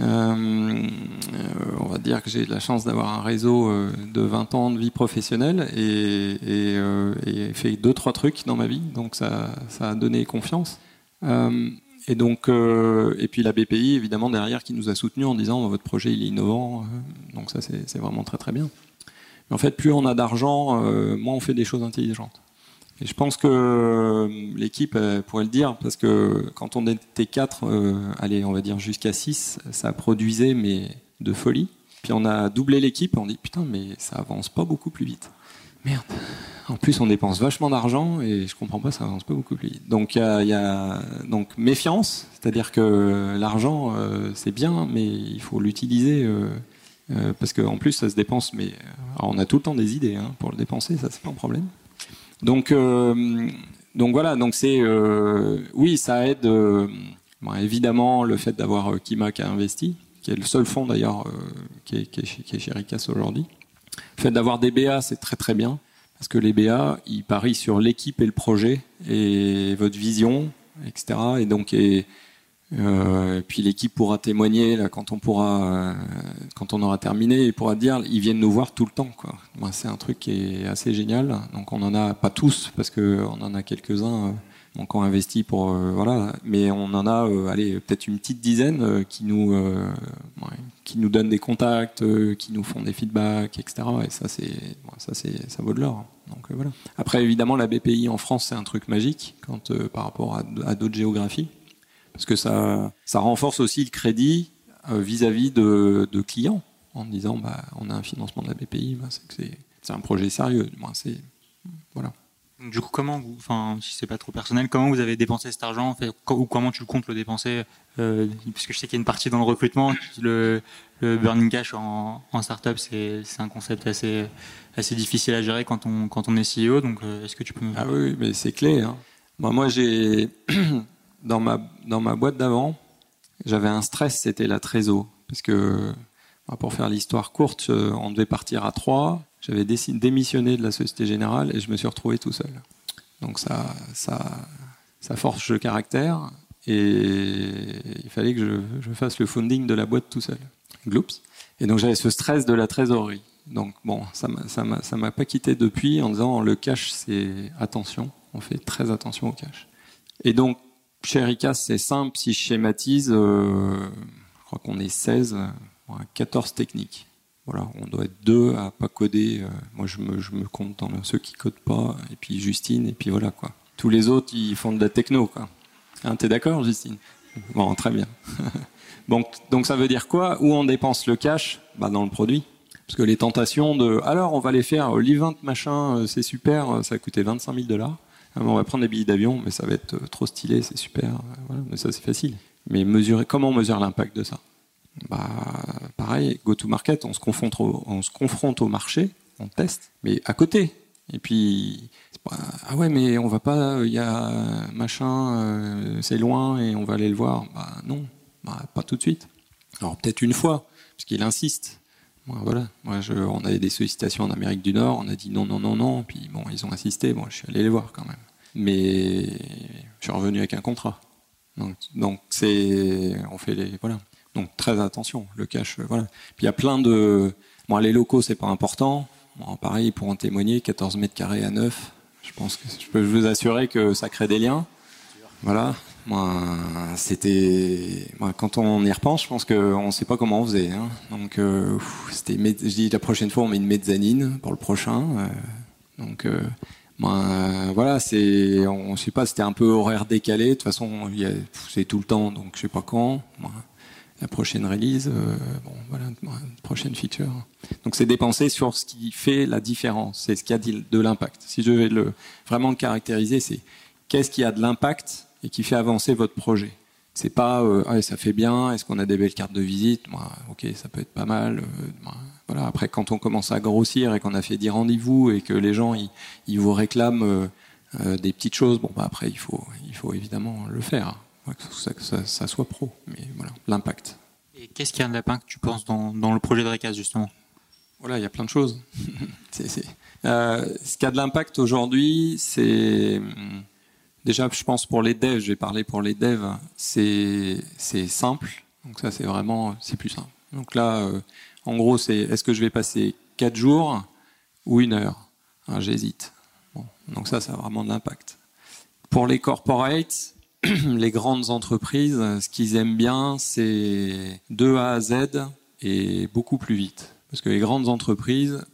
Euh, on va dire que j'ai la chance d'avoir un réseau de 20 ans de vie professionnelle et, et, fait deux trois trucs dans ma vie, donc ça, ça a donné confiance. et donc, et puis la BPI évidemment derrière qui nous a soutenus en disant votre projet il est innovant, donc ça c'est vraiment très très bien. Mais en fait, plus on a d'argent, moins on fait des choses intelligentes. Je pense que euh, l'équipe pourrait le dire, parce que quand on était 4, euh, allez, on va dire jusqu'à 6, ça produisait mais de folie. Puis on a doublé l'équipe on dit putain, mais ça avance pas beaucoup plus vite. Merde. En plus, on dépense vachement d'argent et je comprends pas, ça avance pas beaucoup plus vite. Donc il y, a, donc méfiance, c'est-à-dire que l'argent euh, c'est bien, mais il faut l'utiliser parce qu'en plus ça se dépense. Mais on a tout le temps des idées hein, pour le dépenser, ça c'est pas un problème. Donc, euh, donc voilà, donc c'est euh, oui, ça aide euh, évidemment le fait d'avoir Kima qui a investi, qui est le seul fonds d'ailleurs qui, est, qui, chez, Ricas aujourd'hui. Le fait d'avoir des BA, c'est très très bien parce que les BA, ils parient sur l'équipe et le projet et votre vision, etc. Et donc euh, puis l'équipe pourra témoigner quand on pourra, euh, quand on aura terminé, et pourra dire, ils viennent nous voir tout le temps. C'est un truc qui est assez génial. Donc on en a pas tous parce que on en a quelques-uns. Euh, donc on investit pour voilà, mais on en a, allez, peut-être une petite dizaine qui nous, qui nous donnent des contacts, qui nous font des feedbacks, etc. Et ça, c'est, ça, c'est, ça vaut de l'or. Donc voilà. Après, évidemment, la BPI en France, c'est un truc magique par rapport à d'autres géographies parce que ça, ça renforce aussi le crédit euh, vis-à-vis de, de, clients, en disant bah, on a un financement de la BPI, bah, c'est un projet sérieux. c'est voilà. Du coup, comment, vous, enfin, si c'est pas trop personnel, comment vous avez dépensé cet argent, ou comment tu comptes le dépenser euh, Parce que je sais qu'il y a une partie dans le recrutement, le, le burning cash en, en startup, c'est un concept assez, assez difficile à gérer quand on, quand on est CEO. Donc, euh, est-ce que tu peux me Ah oui, mais c'est clé. Hein. moi, j'ai [clears throat] dans ma, dans ma boîte d'avant, j'avais un stress, c'était la trésor. Parce que, bah, pour faire l'histoire courte, euh, on devait partir à trois. J'avais démissionné de la Société Générale et je me suis retrouvé tout seul. Donc ça, ça, ça force le caractère et il fallait que je, je fasse le funding de la boîte tout seul. Gloops. Et donc j'avais ce stress de la trésorerie. Donc bon, ça ne m'a pas quitté depuis en disant le cash, c'est attention, on fait très attention au cash. Et donc chez Erika, c'est simple, si je schématise, euh, je crois qu'on est 16, 14 techniques. Voilà, on doit être deux à pas coder. Euh, moi, je me, compte dans ceux qui codent pas, et puis Justine, et puis voilà quoi. Tous les autres, ils font de la techno, quoi. Hein, T'es d'accord, Justine? Bon, très bien. [laughs] donc, donc ça veut dire quoi? Où on dépense le cash? Bah, Dans le produit. Parce que les tentations de alors on va les faire l'event machin, euh, c'est super, ça a coûté 25 000 dollars. Ah, on va prendre des billets d'avion, mais ça va être euh, trop stylé, c'est super. Euh, mais ça, c'est facile. Mais mesurer, comment on mesure l'impact de ça? Bah, Pareil, go-to-market, on, se confronte au, on se confronte au marché, on teste, mais à côté. Et puis, ah ouais, mais on va pas, il y a machin, euh, c'est loin et on va aller le voir. Bah non, bah, pas tout de suite. Alors peut-être une fois, parce qu'il insiste. Voilà, moi on avait des sollicitations en Amérique du Nord, on a dit non, non, non, non, puis bon, ils ont insisté, bon, je suis allé les voir quand même mais je suis revenu avec un contrat. Donc, donc c'est, on fait les, voilà. Donc très attention, le cash, euh, voilà. Puis il y a plein de, bon, les locaux c'est pas important. Bon, pareil, pour en témoigner, 14 mètres carrés à 9. Je pense que je peux vous assurer que ça crée des liens. Voilà. Moi, c'était, moi, quand on y repense, je pense qu'on ne sait pas comment on faisait. Hein. Donc, euh, c'était, je dis la prochaine fois, on met une mezzanine pour le prochain. Euh, donc, euh, ben, voilà, c'est, on sait pas, c'était un peu horaire décalé. De toute façon, c'est tout le temps, donc je sais pas quand. la prochaine release, euh, bon, voilà, prochaine feature. Donc c'est dépenser sur ce qui fait la différence, c'est ce qui a de l'impact. Si je vais le vraiment le caractériser, c'est qu'est-ce qui a de l'impact et qui fait avancer votre projet. c'est pas euh, ça fait bien, est-ce qu'on a des belles cartes de visite? Moi, ok, ça peut être pas mal. Euh, voilà. Après, quand on commence à grossir et qu'on a fait 10 rendez-vous et que les gens ils, vous réclament euh, des petites choses, bon bah après il faut il faut évidemment le faire, hein. que, ça, soit pro. Mais voilà, l'impact. Et qu'est-ce qu'il y a de l'impact, tu penses, dans, dans le projet de Recas justement? Voilà, il y a plein de choses. [laughs] c'est, ce qui a de l'impact aujourd'hui, c'est Déjà, je pense pour les devs, je vais parler pour les devs, c'est simple. Donc ça, c'est vraiment, c'est plus simple. Donc là, euh, en gros, c'est est-ce que je vais passer 4 jours ou une heure? Ah, J'hésite. Donc ça, ça a vraiment de l'impact. Pour les corporates, [clears throat] les grandes entreprises, ce qu'ils aiment bien, c'est de A à Z et beaucoup plus vite. Parce que les grandes entreprises,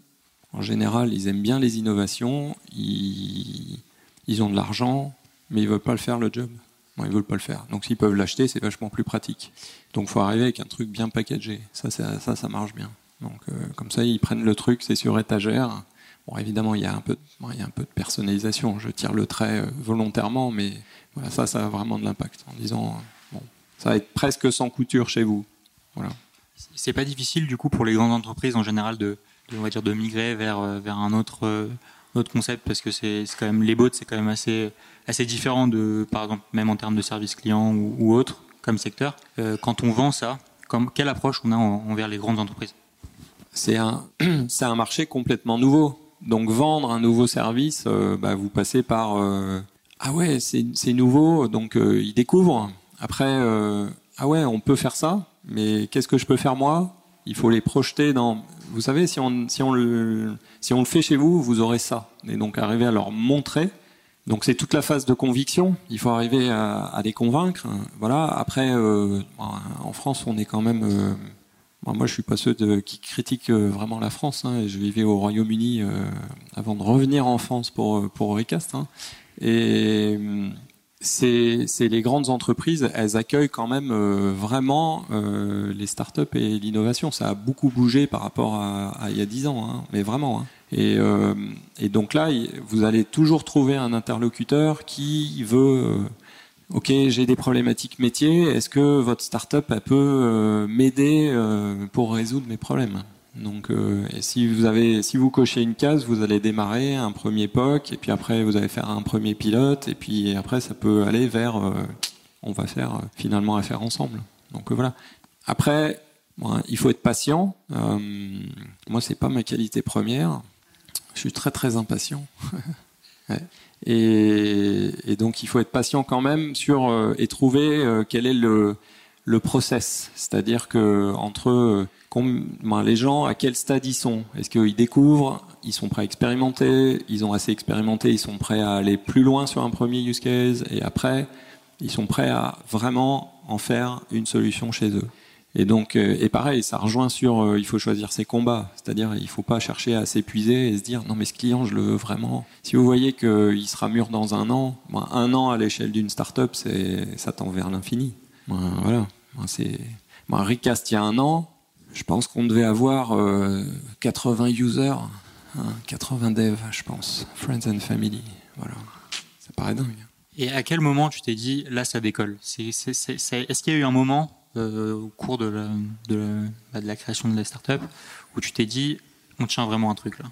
en général, ils aiment bien les innovations, ils, ils ont de l'argent, mais ils veulent pas le faire le job. Bon, ils veulent pas le faire. Donc s'ils peuvent l'acheter, c'est vachement plus pratique. Donc faut arriver avec un truc bien packagé. Ça, ça, ça, marche bien. Donc euh, comme ça, ils prennent le truc, c'est sur étagère. Bon, évidemment, il y a un peu, il y a un peu de personnalisation. Je tire le trait euh, volontairement, mais voilà, ça, ça a vraiment de l'impact. En disant, euh, bon, ça va être presque sans couture chez vous. Voilà. C'est pas difficile du coup pour les grandes entreprises en général de, de on va dire, de migrer vers vers un autre autre concept parce que c'est quand même les bots, c'est quand même assez assez différent de, par exemple, même en termes de service client ou, autre comme secteur. Euh, quand on vend ça, comme, quelle approche on a envers les grandes entreprises? C'est un, [clears throat] un marché complètement nouveau. Donc vendre un nouveau service, euh, bah, vous passez par euh, ah ouais c'est nouveau, donc ils découvrent. Après ah ouais on peut faire ça, mais qu'est-ce que je peux faire moi? Il faut les projeter dans. Vous savez si on si on le si on le fait chez vous, vous aurez ça. Et donc arriver à leur montrer donc c'est toute la phase de conviction. Il faut arriver à, les convaincre. Voilà. Après, euh, en France, on est quand même. Euh, moi, je suis pas ceux qui critiquent euh, vraiment la France. Hein, je vivais au Royaume-Uni avant de revenir en France pour pour Recast. Hein, et c'est les grandes entreprises, elles accueillent quand même vraiment les startups et l'innovation. Ça a beaucoup bougé par rapport à, il y a dix ans, hein, mais vraiment. Hein. Et, euh, et, donc là, vous allez toujours trouver un interlocuteur qui veut, euh, ok, j'ai des problématiques métiers, est-ce que votre startup elle peut euh, m'aider euh, pour résoudre mes problèmes? Donc, et si vous avez, si vous cochez une case, vous allez démarrer un premier POC, et puis après vous allez faire un premier pilote, et puis après ça peut aller vers, on va faire finalement affaire ensemble. Donc voilà. Après, il faut être patient. Euh, moi, c'est pas ma qualité première. Je suis très très impatient. [laughs] et, donc il faut être patient quand même sur euh, et trouver euh, quel est le, le process, c'est-à-dire que entre euh, ben, les gens à quel stade ils sont, est-ce qu'ils découvrent, ils sont prêts à expérimenter, ils ont assez expérimenté, ils sont prêts à aller plus loin sur un premier use case? Et après ils sont prêts à vraiment en faire une solution chez eux. Et donc, euh, et pareil, ça rejoint sur, euh, il faut choisir ses combats. C'est-à-dire, il faut pas chercher à s'épuiser et se dire, non mais ce client, je le veux vraiment. Si vous voyez qu'il sera mûr dans un an, ben, un an à l'échelle d'une start-up, c'est, ça tend vers l'infini. Ben, voilà. C'est, Recast, il y a un an, je pense qu'on devait avoir 80 euh, users, 80 hein, devs, je pense, friends and family. Voilà. Ça paraît dingue. Et à quel moment tu t'es dit, là, ça décolle? Est-ce qu'il y a eu un moment euh, au cours de la, bah, de, la, création de la startup où tu t'es dit on tient vraiment un truc là?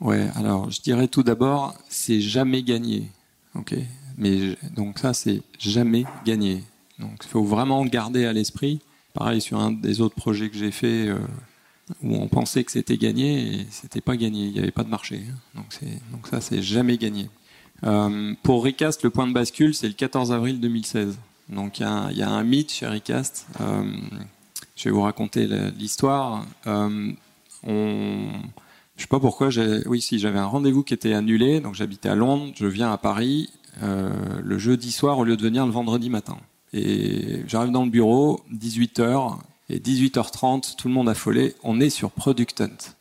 Ouais, alors je dirais tout d'abord, c'est jamais gagné. Ok, mais donc ça c'est jamais gagné. Donc il faut vraiment garder à l'esprit. Pareil sur un des autres projets que j'ai fait euh, où on pensait que c'était gagné et c'était pas gagné. Il n'y avait pas de marché. Hein. Donc ça c'est jamais gagné. Euh, pour Recast, le point de bascule c'est le 14 avril 2016. Donc il y, a un mythe chez Recast. Euh, je vais vous raconter l'histoire. Euh, on... Je sais pas pourquoi. Oui, si j'avais un rendez-vous qui était annulé, donc j'habitais à Londres, je viens à Paris le jeudi soir au lieu de venir le vendredi matin. Et j'arrive dans le bureau, 18h, et 18h30, tout le monde affolé, on est sur Product Hunt.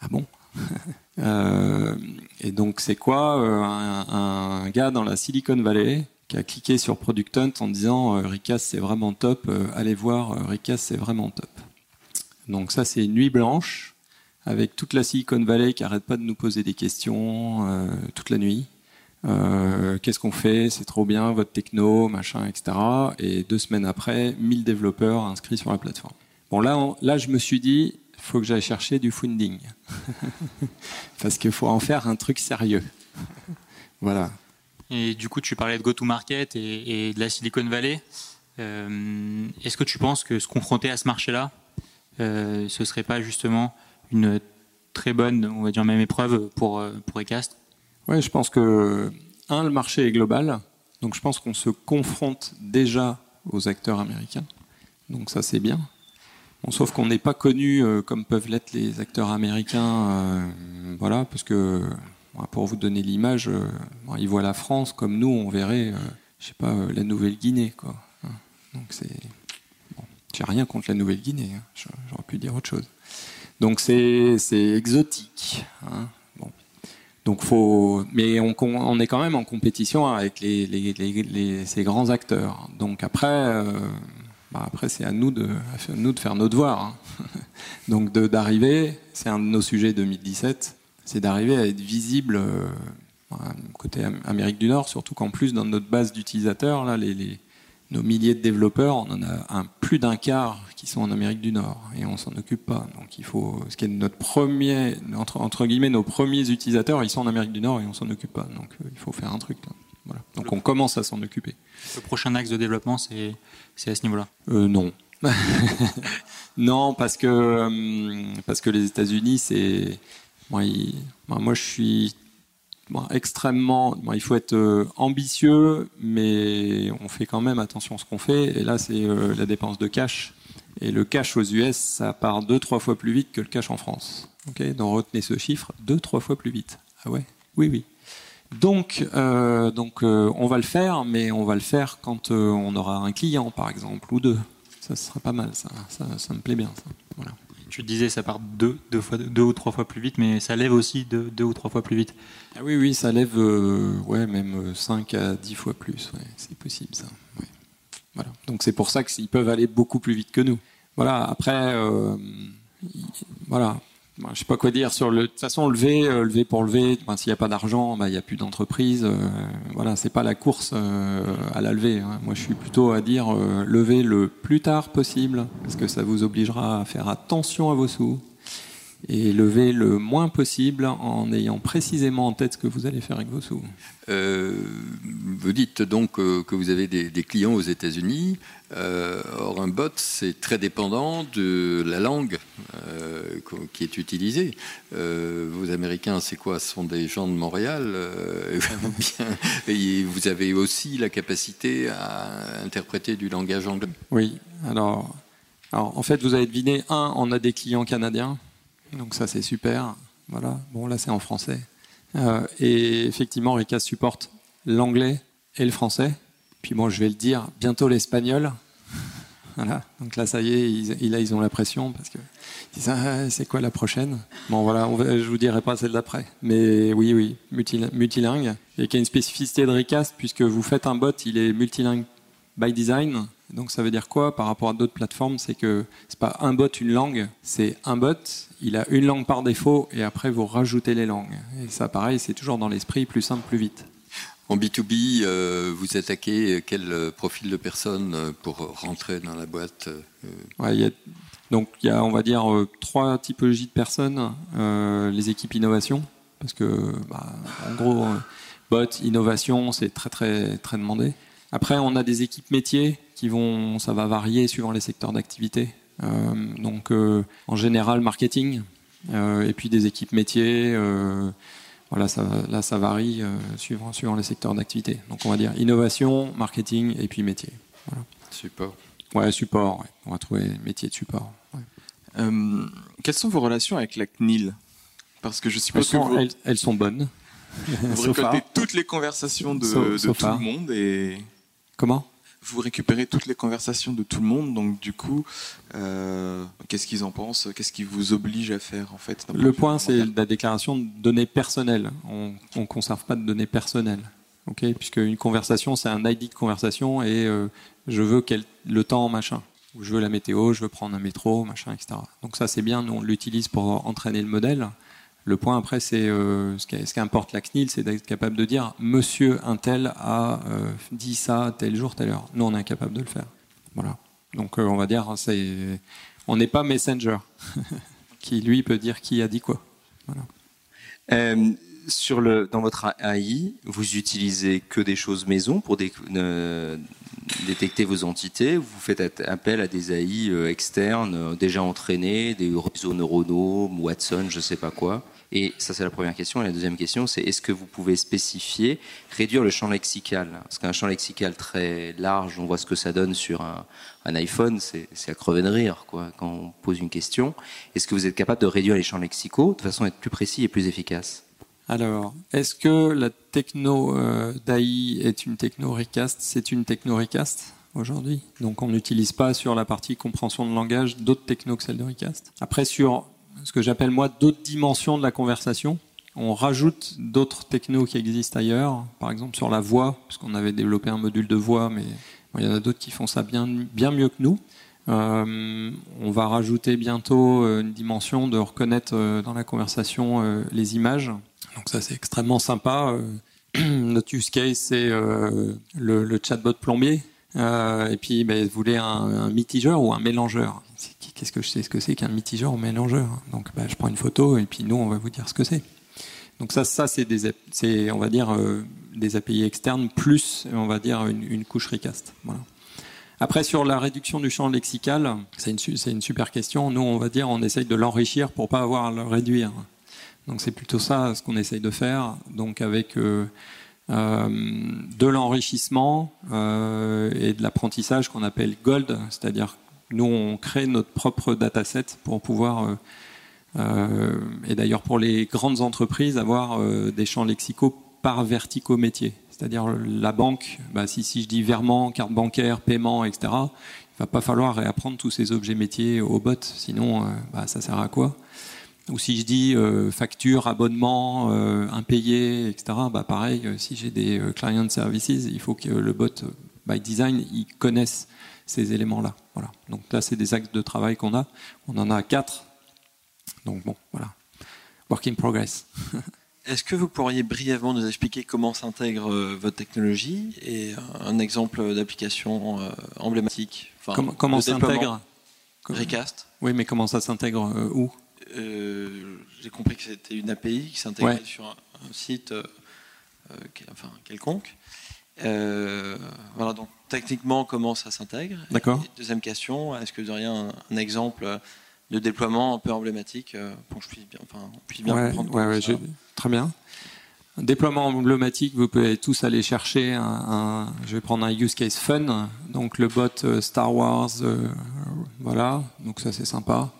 Ah bon [laughs] euh, Et donc c'est quoi un, un, gars dans la Silicon Valley qui a cliqué sur Product Hunt en disant euh, Ricas c'est vraiment top, euh, allez voir euh, Ricas c'est vraiment top. Donc ça c'est une nuit blanche avec toute la Silicon Valley qui arrête pas de nous poser des questions toute la nuit. Euh, Qu'est-ce qu'on fait? C'est trop bien, votre techno, machin, etc. Et deux semaines après, 1000 développeurs inscrits sur la plateforme. Bon, là, là je me suis dit, il faut que j'aille chercher du funding. [laughs] Parce qu'il faut en faire un truc sérieux. [laughs] voilà. Et du coup, tu parlais de go-to-market et, et de la Silicon Valley. Euh, Est-ce que tu penses que se confronter à ce marché-là, euh, ce serait pas justement une très bonne, on va dire même épreuve pour, euh, pour Ecast Ouais, je pense que, un, le marché est global. Donc, je pense qu'on se confronte déjà aux acteurs américains. Donc, ça, c'est bien. Sauf qu'on n'est pas connu euh, comme peuvent l'être les acteurs américains. euh, voilà, parce que, pour vous donner l'image, euh, ils voient la France comme nous, on verrait, je sais pas, la Nouvelle-Guinée, quoi. Hein. Donc, c'est. Bon, j'ai rien contre la Nouvelle-Guinée. hein. J'aurais pu dire autre chose. Donc, c'est c'est exotique. hein. Donc faut, mais on, est quand même en compétition avec les, ces grands acteurs. Donc après, euh, bah après c'est à nous de, nous de faire nos devoirs. hein. [laughs] Donc d'arriver, c'est un de nos sujets 2017, c'est d'arriver à être visible euh, voilà, côté Am- Amérique du Nord, surtout qu'en plus dans notre base d'utilisateurs, là, les- nos milliers de développeurs, on en a un, plus d'un quart qui sont en Amérique du Nord et on s'en occupe pas. Donc il faut, ce qui est notre premier, entre, entre guillemets, nos premiers utilisateurs, ils sont en Amérique du Nord et on s'en occupe pas. Donc euh, il faut faire un truc. là. Voilà. Donc on commence à s'en occuper. Le prochain axe de développement, c'est c'est à ce niveau-là. Euh, non. [laughs] non, parce que, euh, parce que les États-Unis, c'est. Moi, moi, je suis extrêmement. il faut être euh, ambitieux, mais on fait quand même attention à ce qu'on fait. Et là, c'est euh, la dépense de cash. Et le cash aux US, ça part deux, trois fois plus vite que le cash en France. Ok, donc retenez ce chiffre, deux, trois fois plus vite. Ah ouais? Oui, oui. Donc, euh, donc on va le faire, mais on va le faire quand on aura un client, par exemple, ou deux. Ça, sera pas mal, ça. Ça, me plaît bien. Voilà. Tu disais ça part deux, deux, fois, deux ou trois fois plus vite, mais ça lève aussi deux, deux ou trois fois plus vite. Ah oui, oui, ça lève euh, ouais, même 5 à 10 fois plus. C'est possible, ça. Voilà. Donc c'est pour ça qu'ils peuvent aller beaucoup plus vite que nous. Voilà, après, euh, il- voilà. Moi, je sais pas quoi dire sur le. De toute façon, lever, euh, lever pour lever. ben, S'il n'y a pas d'argent, ben, il n'y a plus d'entreprise. euh, voilà, c'est pas la course euh, à la lever. hein. Moi, je suis plutôt à dire euh, lever le plus tard possible, parce que ça vous obligera à faire attention à vos sous et lever le moins possible en ayant précisément en tête ce que vous allez faire avec vos sous. Euh, vous dites donc euh, que vous avez des, des clients aux États-Unis. Euh, or, un bot, c'est très dépendant de la langue euh, qui est utilisée. Vos Américains, c'est quoi? Ce sont des gens de Montréal. et vous avez aussi la capacité à interpréter du langage anglais? Oui, alors, alors en fait, vous avez deviné, un, on a des clients canadiens, donc ça c'est super. Voilà, bon là c'est en français. Euh, et effectivement, Recast supporte l'anglais et le français. Puis bon, je vais le dire, bientôt l'espagnol. [laughs] Voilà, donc là ça y est, ils, là ils ont la pression parce que disent ah, c'est quoi la prochaine? Bon voilà, on je vous dirai pas celle d'après, mais oui oui, multi- multilingue et qui a une spécificité de Recast puisque vous faites un bot, il est multilingue by design. Donc ça veut dire quoi par rapport à d'autres plateformes? C'est que c'est pas un bot une langue, c'est un bot, il a une langue par défaut et après vous rajoutez les langues. Et ça pareil, c'est toujours dans l'esprit plus simple, plus vite. En B2B, euh, vous attaquez quel euh, profil de personnes euh, pour rentrer dans la boîte Ouais, il y a- donc il y a, on va dire, trois typologies de personnes. Euh, les équipes innovation, parce que, bah, en gros, bot, innovation, c'est très très très demandé. Après, on a des équipes métiers qui vont, ça va varier suivant les secteurs d'activité. Euh, donc, euh, en général, marketing, euh, et puis des équipes métiers. voilà, ça, là, ça varie suivant, suivant les secteurs d'activité. Donc, on va dire innovation, marketing et puis métier. Support. Ouais, support. ouais. On va trouver métier de support. ouais. Euh, quelles sont vos relations avec la CNIL Parce que je Elles suppose que sont, vous, elles, elles sont bonnes. vous [laughs] so récoltez toutes les conversations de, So- de so tout le monde et Comment? Vous récupérez toutes les conversations de tout le monde. Donc du coup, euh, qu'est-ce qu'ils en pensent? Qu'est-ce qui vous oblige à faire en fait Le point c'est la déclaration de données personnelles. On ne conserve pas de données personnelles. ok? Puisque une conversation, c'est un ID de conversation et euh, je veux quel, le temps, machin. Ou je veux la météo, je veux prendre un métro, machin, etc. Donc ça, c'est bien. Nous, on l'utilise pour entraîner le modèle. Le point après, c'est ce qu'importe la CNIL, c'est d'être capable de dire Monsieur un tel a dit ça tel jour, telle heure. Nous, on est incapable de le faire. Voilà. Donc, on va dire, c'est, on n'est pas Messenger, [laughs] qui lui peut dire qui a dit quoi. Voilà sur le, dans votre AI, vous utilisez que des choses maison pour détecter vos entités. Vous faites appel à des AI euh, externes euh, déjà entraînés, des réseaux neuronaux, Watson, je ne sais pas quoi. Et ça, c'est la première question. Et la deuxième question, c'est est-ce que vous pouvez spécifier, réduire le champ lexical? Parce qu'un champ lexical très large, on voit ce que ça donne sur un, un iPhone, c'est à crever de rire quoi, quand on pose une question. Est-ce que vous êtes capable de réduire les champs lexicaux de façon à être plus précis et plus efficace? Alors, est-ce que la techno euh, d'AI est une techno recast? C'est une techno recast aujourd'hui? Donc, on n'utilise pas sur la partie compréhension de langage d'autres technos que celle de recast. Après, sur ce que j'appelle moi d'autres dimensions de la conversation, on rajoute d'autres technos qui existent ailleurs. Par exemple, sur la voix, parce qu'on avait développé un module de voix, mais il y en a d'autres qui font ça bien, bien mieux que nous. Euh, on va rajouter bientôt euh, une dimension de reconnaître dans la conversation les images. Donc ça c'est extrêmement sympa. Euh, [clears throat] notre use case c'est euh, le, chatbot plombier. Euh, et puis ben, vous voulez un, mitigeur ou un mélangeur. Qu'est-ce que je sais ce que c'est qu'un mitigeur ou mélangeur Donc ben, je prends une photo et puis nous on va vous dire ce que c'est. Donc ça, ça c'est des, on va dire des API externes plus, on va dire une, couche recast. Voilà. Après sur la réduction du champ lexical, c'est une, une, super question. Nous on va dire on essaye de l'enrichir pour pas avoir à le réduire. Donc c'est plutôt ça ce qu'on essaye de faire. Donc avec euh, euh, de l'enrichissement euh, et de l'apprentissage qu'on appelle gold, c'est-à-dire nous on crée notre propre dataset pour pouvoir et d'ailleurs pour les grandes entreprises avoir des champs lexicaux par verticaux métiers. C'est-à-dire la banque, bah, si, je dis virement, carte bancaire, paiement, etc., il va pas falloir réapprendre tous ces objets métiers au bot, sinon bah, ça sert à quoi? Ou si je dis euh, facture, abonnement, euh, impayé, etc., bah pareil, euh, si j'ai des client services, il faut que le bot, by design, il connaisse ces éléments-là. Voilà. Donc là, c'est des axes de travail qu'on a. On en a quatre. Donc bon, voilà. Work in progress. [laughs] Est-ce que vous pourriez brièvement nous expliquer comment s'intègre votre technologie et un exemple d'application emblématique Comment, comment s'intègre? Recast Oui, mais comment ça s'intègre où? J'ai compris que c'était une API qui s'intégrait sur un, site euh, euh, enfin, quelconque. voilà, donc techniquement, comment ça s'intègre? D'accord. Deuxième question, est-ce que vous auriez un, exemple de déploiement un peu emblématique pour que je puisse bien, enfin, puisse bien comprendre Très bien. Un déploiement emblématique, vous pouvez tous aller chercher un, je vais prendre un use case fun, donc le bot Star Wars, voilà, donc ça c'est sympa.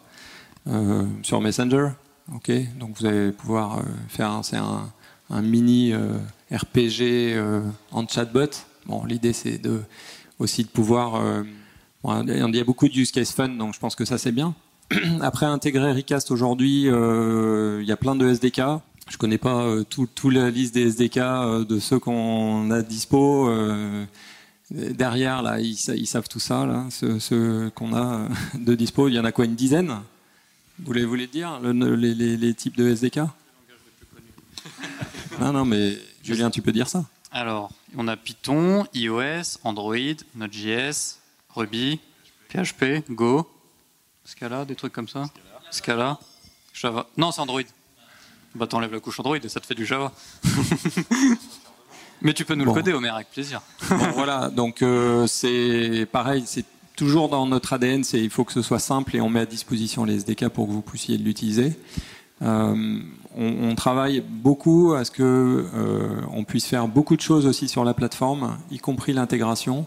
Euh, sur Messenger. Ok, donc vous allez pouvoir euh, faire c'est un, mini euh, RPG en chatbot. Bon, l'idée c'est de aussi de pouvoir. il y a beaucoup de use case fun, donc je pense que ça c'est bien. [clears throat] Après intégrer Recast aujourd'hui, il y a plein de SDK. Je connais pas toute tout la liste des SDK de ceux qu'on a dispo. derrière là, ils, savent tout ça là, ceux qu'on a de dispo. Il y en a quoi une dizaine? Vous voulez, vous dire les, types de SDK Non, non, mais Julien, tu peux dire ça. Alors, on a Python, iOS, Android, Node.js, Ruby, PHP, Go, Scala, des trucs comme ça. Scala, Java. Non, c'est Android. Bah, t'enlèves la couche Android et ça te fait du Java. [laughs] Mais tu peux nous le coder, Omer, avec plaisir. voilà, donc euh, c'est pareil, c'est toujours dans notre ADN, c'est il faut que ce soit simple et on met à disposition les SDK pour que vous puissiez l'utiliser. Euh, on, travaille beaucoup à ce que euh, on puisse faire beaucoup de choses aussi sur la plateforme, y compris l'intégration,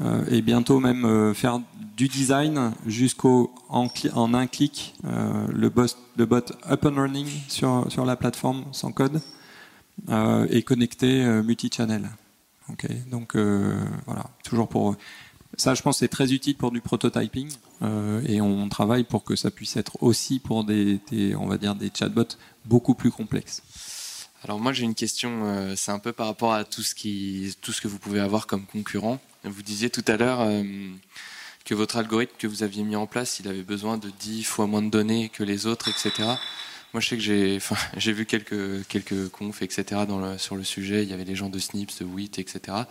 euh, et bientôt même faire du design jusqu'au en, un clic le, le bot up and running sur, la plateforme sans code et connecté multi-channel. Donc voilà, toujours pour ça, je pense, c'est très utile pour du prototyping euh, et on travaille pour que ça puisse être aussi pour des, on va dire, des chatbots beaucoup plus complexes. Alors moi, j'ai une question. Euh, c'est un peu par rapport à tout ce qui, tout ce que vous pouvez avoir comme concurrent. Vous disiez tout à l'heure euh, que votre algorithme que vous aviez mis en place, il avait besoin de 10 fois moins de données que les autres, etc. moi, je sais que j'ai, [laughs] j'ai vu quelques quelques confs, etc. Sur le sujet. Il y avait les gens de Snips, de WIT, etc.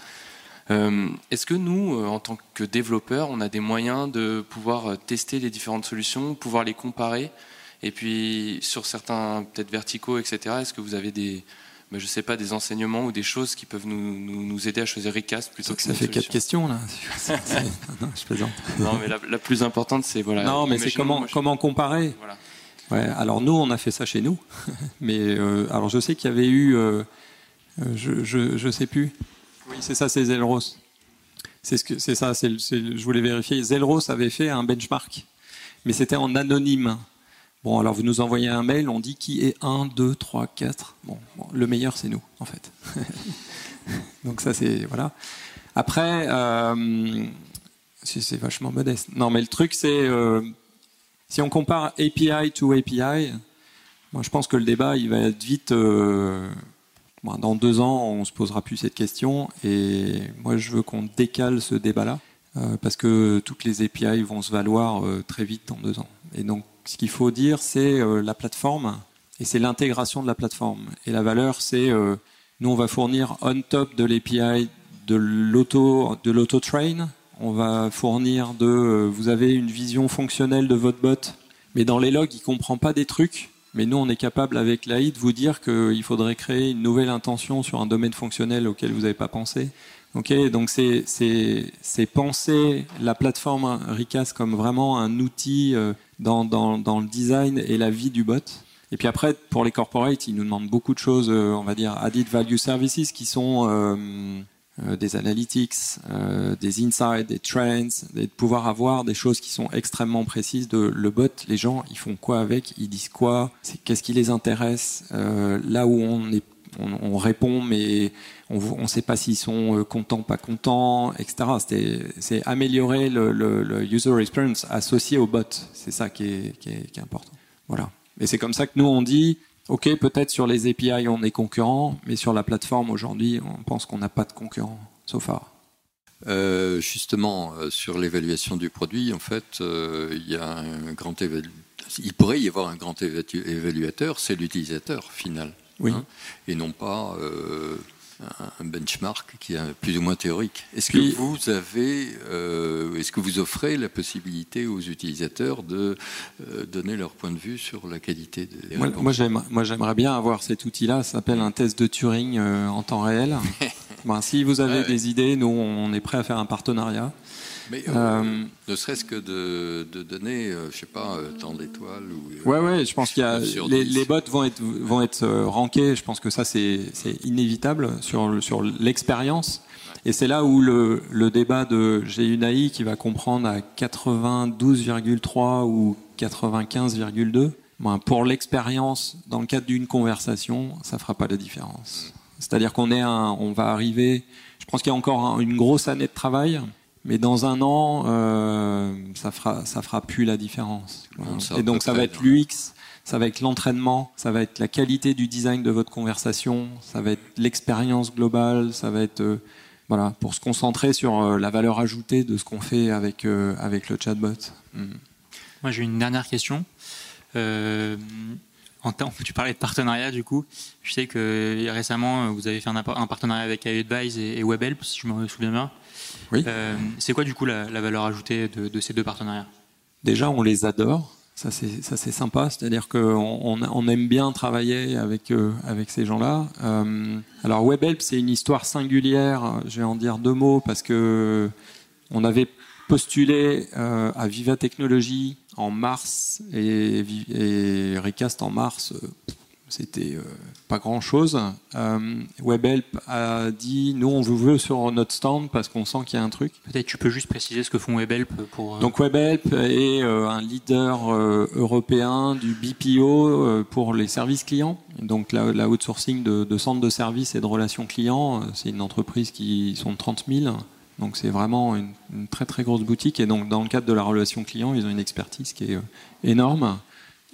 Euh, est-ce que nous, euh, en tant que développeurs, on a des moyens de pouvoir euh, tester les différentes solutions, pouvoir les comparer Et puis, sur certains peut-être verticaux, etc., est-ce que vous avez des, ben, je sais pas, des enseignements ou des choses qui peuvent nous, nous, aider à choisir Recast plutôt que ça fait quatre questions là. [laughs] non, je plaisante. Non, mais la, plus importante, c'est voilà. Non, mais c'est comment comment comparer. Voilà. Ouais, alors nous, on a fait ça chez nous, [laughs] mais alors je sais qu'il y avait eu, je, je, je sais plus. Oui, c'est ça, c'est Zelros. C'est ce que, c'est ça, je voulais vérifier. Zelros avait fait un benchmark, mais c'était en anonyme. Bon, alors vous nous envoyez un mail, on dit qui est 1, 2, 3, 4. Bon, le meilleur, c'est nous, en fait. [laughs] Donc ça, c'est... Voilà. Après, euh, c'est vachement modeste. Non, mais le truc, c'est... Euh, si on compare API to API, moi, je pense que le débat, il va être vite... Euh, dans deux ans, on se posera plus cette question. Et moi, je veux qu'on décale ce débat-là, euh, parce que toutes les API vont se valoir euh, très vite dans deux ans. Et donc, ce qu'il faut dire, c'est euh, la plateforme, et c'est l'intégration de la plateforme. Et la valeur, c'est nous, on va fournir on top de l'API de l'auto de l'auto train. On va fournir de, vous avez une vision fonctionnelle de votre bot, mais dans les logs, il comprend pas des trucs mais nous, on est capable avec l'AI de vous dire qu'il faudrait créer une nouvelle intention sur un domaine fonctionnel auquel vous n'avez pas pensé. Ok, donc c'est penser la plateforme Ricas comme vraiment un outil euh, dans, dans, le design et la vie du bot. Et puis après, pour les corporates, ils nous demandent beaucoup de choses, euh, on va dire added value services, qui sont euh, euh, des analytics, euh, des insights, des trends, de pouvoir avoir des choses qui sont extrêmement précises de le bot, les gens, ils font quoi avec, ils disent quoi, qu'est-ce qui les intéresse, euh, là où on est on, répond, mais on ne sait pas s'ils sont contents, pas contents, etc. C'est améliorer le, le, user experience associé au bot. C'est ça qui est, qui, est, qui est, important. Voilà. Et c'est comme ça que nous, on dit, Ok, peut-être sur les API on est concurrent, mais sur la plateforme aujourd'hui, on pense qu'on n'a pas de concurrent, so far. Euh, justement, euh, sur l'évaluation du produit, en fait, euh, il y a un grand il pourrait y avoir un grand évaluateur, c'est l'utilisateur final, oui. Hein, et non pas un benchmark qui est plus ou moins théorique. Est-ce que vous avez, euh, est-ce que vous offrez la possibilité aux utilisateurs de euh, donner leur point de vue sur la qualité des moi, moi, j'aimerais bien avoir cet outil-là. Ça s'appelle un test de Turing euh, en temps réel. [laughs] ben, si vous avez des idées, nous, on est prêt à faire un partenariat. Mais euh, euh, ne serait-ce que de, de donner, euh, je sais pas, tant d'étoiles ou. Ouais, ouais, je pense qu'il y a les, les, bots vont être vont être rankés. Je pense que ça c'est inévitable sur sur l'expérience. Et c'est là où le, le débat de j'ai une AI qui va comprendre à 92,3 ou 95,2. Ben, pour l'expérience, dans le cadre d'une conversation, ça fera pas la différence. C'est-à-dire qu'on est un, on va arriver. Je pense qu'il y a encore une grosse année de travail mais dans un an, euh, ça fera ça fera plus la différence. Et donc ça va être l'UX, ça va être l'entraînement, ça va être la qualité du design de votre conversation, ça va être l'expérience globale, ça va être euh, voilà pour se concentrer sur euh, la valeur ajoutée de ce qu'on fait avec euh, avec le chatbot. Mm. Moi j'ai une dernière question. En temps, tu parlais de partenariat du coup. Je sais que récemment vous avez fait un, partenariat avec iAdvise et, et WebHelp, si je me souviens bien. Oui. Euh, c'est quoi du coup la, valeur ajoutée de, ces deux partenariats? Déjà, on les adore. Ça c'est ça c'est sympa, c'est-à-dire qu'on on, aime bien travailler avec euh, avec ces gens-là. Euh, alors WebHelp c'est une histoire singulière. Je vais en dire deux mots parce que on avait postulé à Viva Technologies en mars et, et Recast en mars c'était euh, pas grand chose. Euh, WebHelp a dit nous on vous veut sur notre stand parce qu'on sent qu'il y a un truc. Peut-être tu peux juste préciser ce que font WebHelp pour. Euh, Donc WebHelp est un leader européen du BPO pour les services clients. Donc la, outsourcing de, centres de services et de relations clients, c'est une entreprise qui sont 30 000. Donc c'est vraiment une, une, très très grosse boutique et donc dans le cadre de la relation client, ils ont une expertise qui est énorme.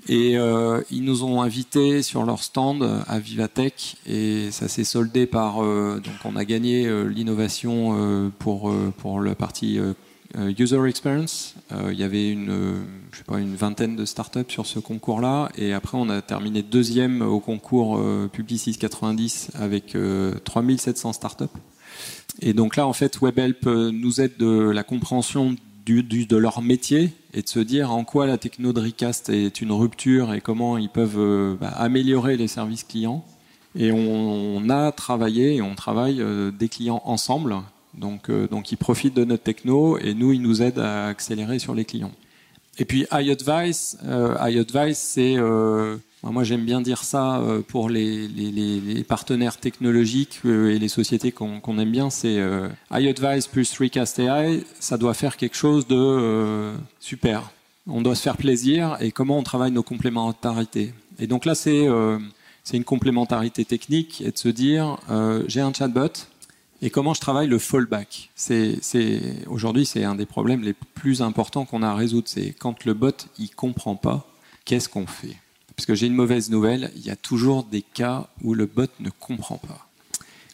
Et euh, ils nous ont invités sur leur stand à Vivatech et ça s'est soldé par euh, donc on a gagné euh, l'innovation pour pour la partie user experience. il y avait une, je sais pas, une vingtaine de startups sur ce concours-là. Et après, on a terminé deuxième au concours Publicis 90 avec 3700 startups. Et donc là, en fait, WebHelp nous aide de la compréhension du, de leur métier et de se dire en quoi la techno de Recast est une rupture et comment ils peuvent bah, améliorer les services clients. Et on, a travaillé et on travaille des clients ensemble donc, euh, donc ils profitent de notre techno et nous, ils nous aident à accélérer sur les clients. Et puis iAdvice, euh, iAdvice, c'est euh, moi j'aime bien dire ça euh, pour les, partenaires technologiques et les sociétés qu'on aime bien, c'est iAdvice plus Recast AI, ça doit faire quelque chose de super. On doit se faire plaisir et comment on travaille nos complémentarités. Et donc là c'est une complémentarité technique et de se dire j'ai un chatbot, et comment je travaille le fallback. Aujourd'hui, c'est un des problèmes les plus importants qu'on a à résoudre. C'est quand le bot il comprend pas, qu'est-ce qu'on fait Parce que j'ai une mauvaise nouvelle, il y a toujours des cas où le bot ne comprend pas.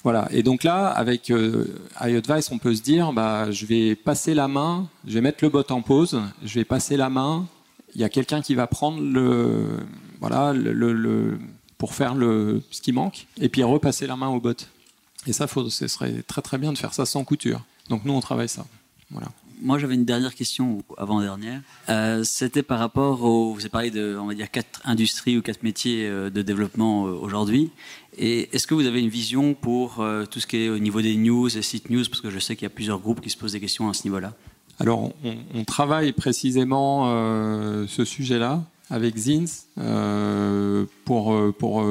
Voilà. Et donc là, avec euh, iAdvice, on peut se dire, bah, je vais passer la main, je vais mettre le bot en pause, je vais passer la main. Il y a quelqu'un qui va prendre le, voilà, le, le, pour faire ce qui manque, et puis repasser la main au bot. Et ça, ce serait très très bien de faire ça sans couture. Donc nous, on travaille ça. Voilà. Moi, j'avais une dernière question, avant-dernière. Euh, c'était par rapport au... Vous avez parlé de, on va dire, quatre industries ou quatre métiers euh, de développement euh, aujourd'hui. Et est-ce que vous avez une vision pour tout ce qui est au niveau des news et sites news? Parce que je sais qu'il y a plusieurs groupes qui se posent des questions à ce niveau-là. Alors, on, travaille précisément ce sujet-là avec Zins pour, pour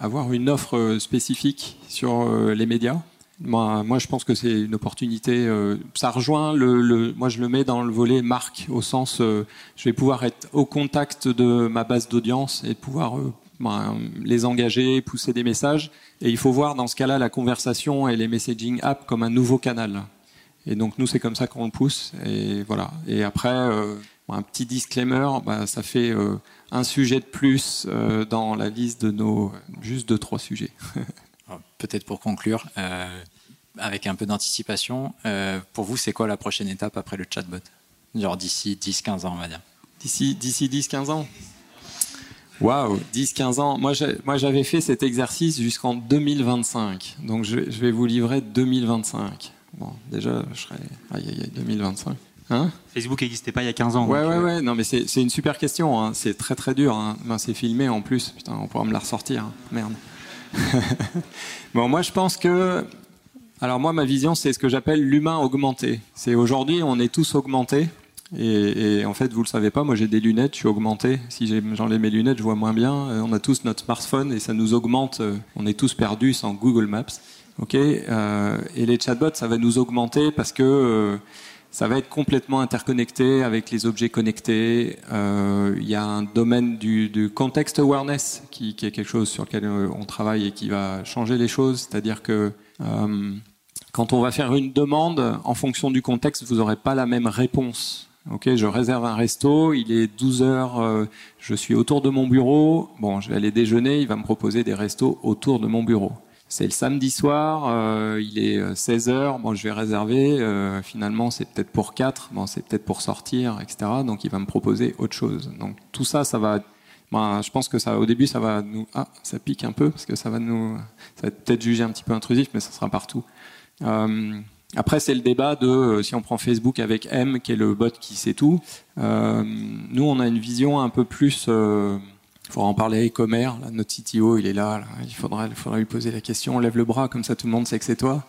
avoir une offre spécifique sur les médias. Moi, je pense que c'est une opportunité. ça rejoint le, Moi, je le mets dans le volet marque, au sens, je vais pouvoir être au contact de ma base d'audience et pouvoir ben, les engager, pousser des messages. Et il faut voir dans ce cas-là la conversation et les messaging apps comme un nouveau canal. Et donc nous, c'est comme ça qu'on le pousse. Et voilà. Et après, un petit disclaimer, bah, ça fait euh, un sujet de plus euh, dans la liste de nos juste deux trois sujets. [laughs] Peut-être pour conclure, euh, avec un peu d'anticipation, pour vous, c'est quoi la prochaine étape après le chatbot? Genre d'ici 10-15 ans, on va dire. D'ici 10-15 ans? Waouh, 10-15 ans. Moi, j'avais fait cet exercice jusqu'en 2025. Donc, je, vais vous livrer 2025. Bon, déjà, je serai. Aïe, aïe, aïe, 2025. Hein? Facebook n'existait pas il y a 15 ans. Ouais, ouais, euh, ouais. Non, mais c'est une super question. Hein. C'est très, très dur. Hein. Ben, c'est filmé en plus. Putain, on pourra me la ressortir. Hein. Merde. [laughs] bon, moi, je pense que. Alors, moi, ma vision, c'est ce que j'appelle l'humain augmenté. C'est aujourd'hui, on est tous augmentés. Et, en fait, vous le savez pas, moi j'ai des lunettes, je suis augmenté. Si j'enlève mes lunettes, je vois moins bien. Euh, on a tous notre smartphone et ça nous augmente. Euh, on est tous perdus sans Google Maps. Ok. et les chatbots, ça va nous augmenter parce que ça va être complètement interconnecté avec les objets connectés. Euh, il y a un domaine du, context awareness qui, est quelque chose sur lequel euh, on travaille et qui va changer les choses. C'est-à-dire que euh, quand on va faire une demande, en fonction du contexte, vous n'aurez pas la même réponse. Ok, je réserve un resto, il est 12 heures, je suis autour de mon bureau. Bon, je vais aller déjeuner, il va me proposer des restos autour de mon bureau c'est le samedi soir, euh, il est 16h, euh, bon, je vais réserver, euh, finalement c'est peut-être pour 4, bon, c'est peut-être pour sortir, etc. Donc il va me proposer autre chose. Donc tout ça, ça va, ben, je pense que ça, au début, ça va nous, ah, ça pique un peu, parce que ça va nous, ça va peut-être juger un petit peu intrusif, mais ça sera partout. après, c'est le débat de, si on prend Facebook avec M, qui est le bot qui sait tout, nous on a une vision un peu plus il faudra en parler à Comer, notre CTO, il est là, il, faudra, il faudra lui poser la question, on lève le bras, comme ça tout le monde sait que c'est toi.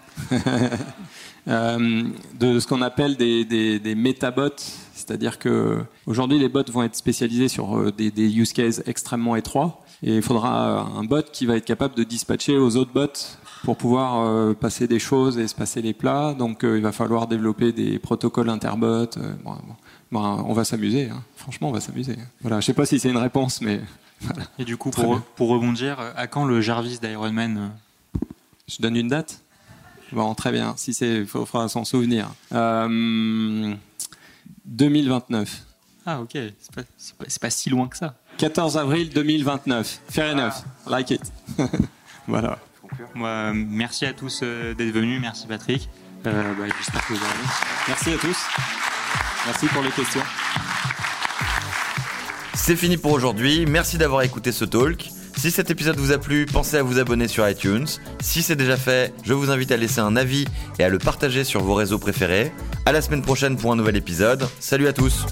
[laughs] euh, de ce qu'on appelle des, des, des métabots, c'est-à-dire que aujourd'hui les bots vont être spécialisés sur euh, des, use cases extrêmement étroits, et il faudra un bot qui va être capable de dispatcher aux autres bots pour pouvoir euh, passer des choses et se passer les plats. Donc euh, il va falloir développer des protocoles interbots. Bon, on va s'amuser, hein. franchement on va s'amuser. Voilà, je sais pas si c'est une réponse, mais et du coup, pour, pour, rebondir, à quand le Jarvis d'Ironman euh Je donne une date? Bon, très bien. Si c'est, il faudra s'en souvenir. Euh, 2029. Ah, ok. C'est pas, pas, pas, si loin que ça. 14 avril 2029. Fair enough. Like it. [laughs] voilà. Moi, merci à tous euh, d'être venus. Merci Patrick. Euh, bah, J'espère que vous avez. Merci à tous. Merci pour les questions. C'est fini pour aujourd'hui. Merci d'avoir écouté ce talk. Si cet épisode vous a plu, pensez à vous abonner sur iTunes. Si c'est déjà fait, je vous invite à laisser un avis et à le partager sur vos réseaux préférés. À la semaine prochaine pour un nouvel épisode. Salut à tous.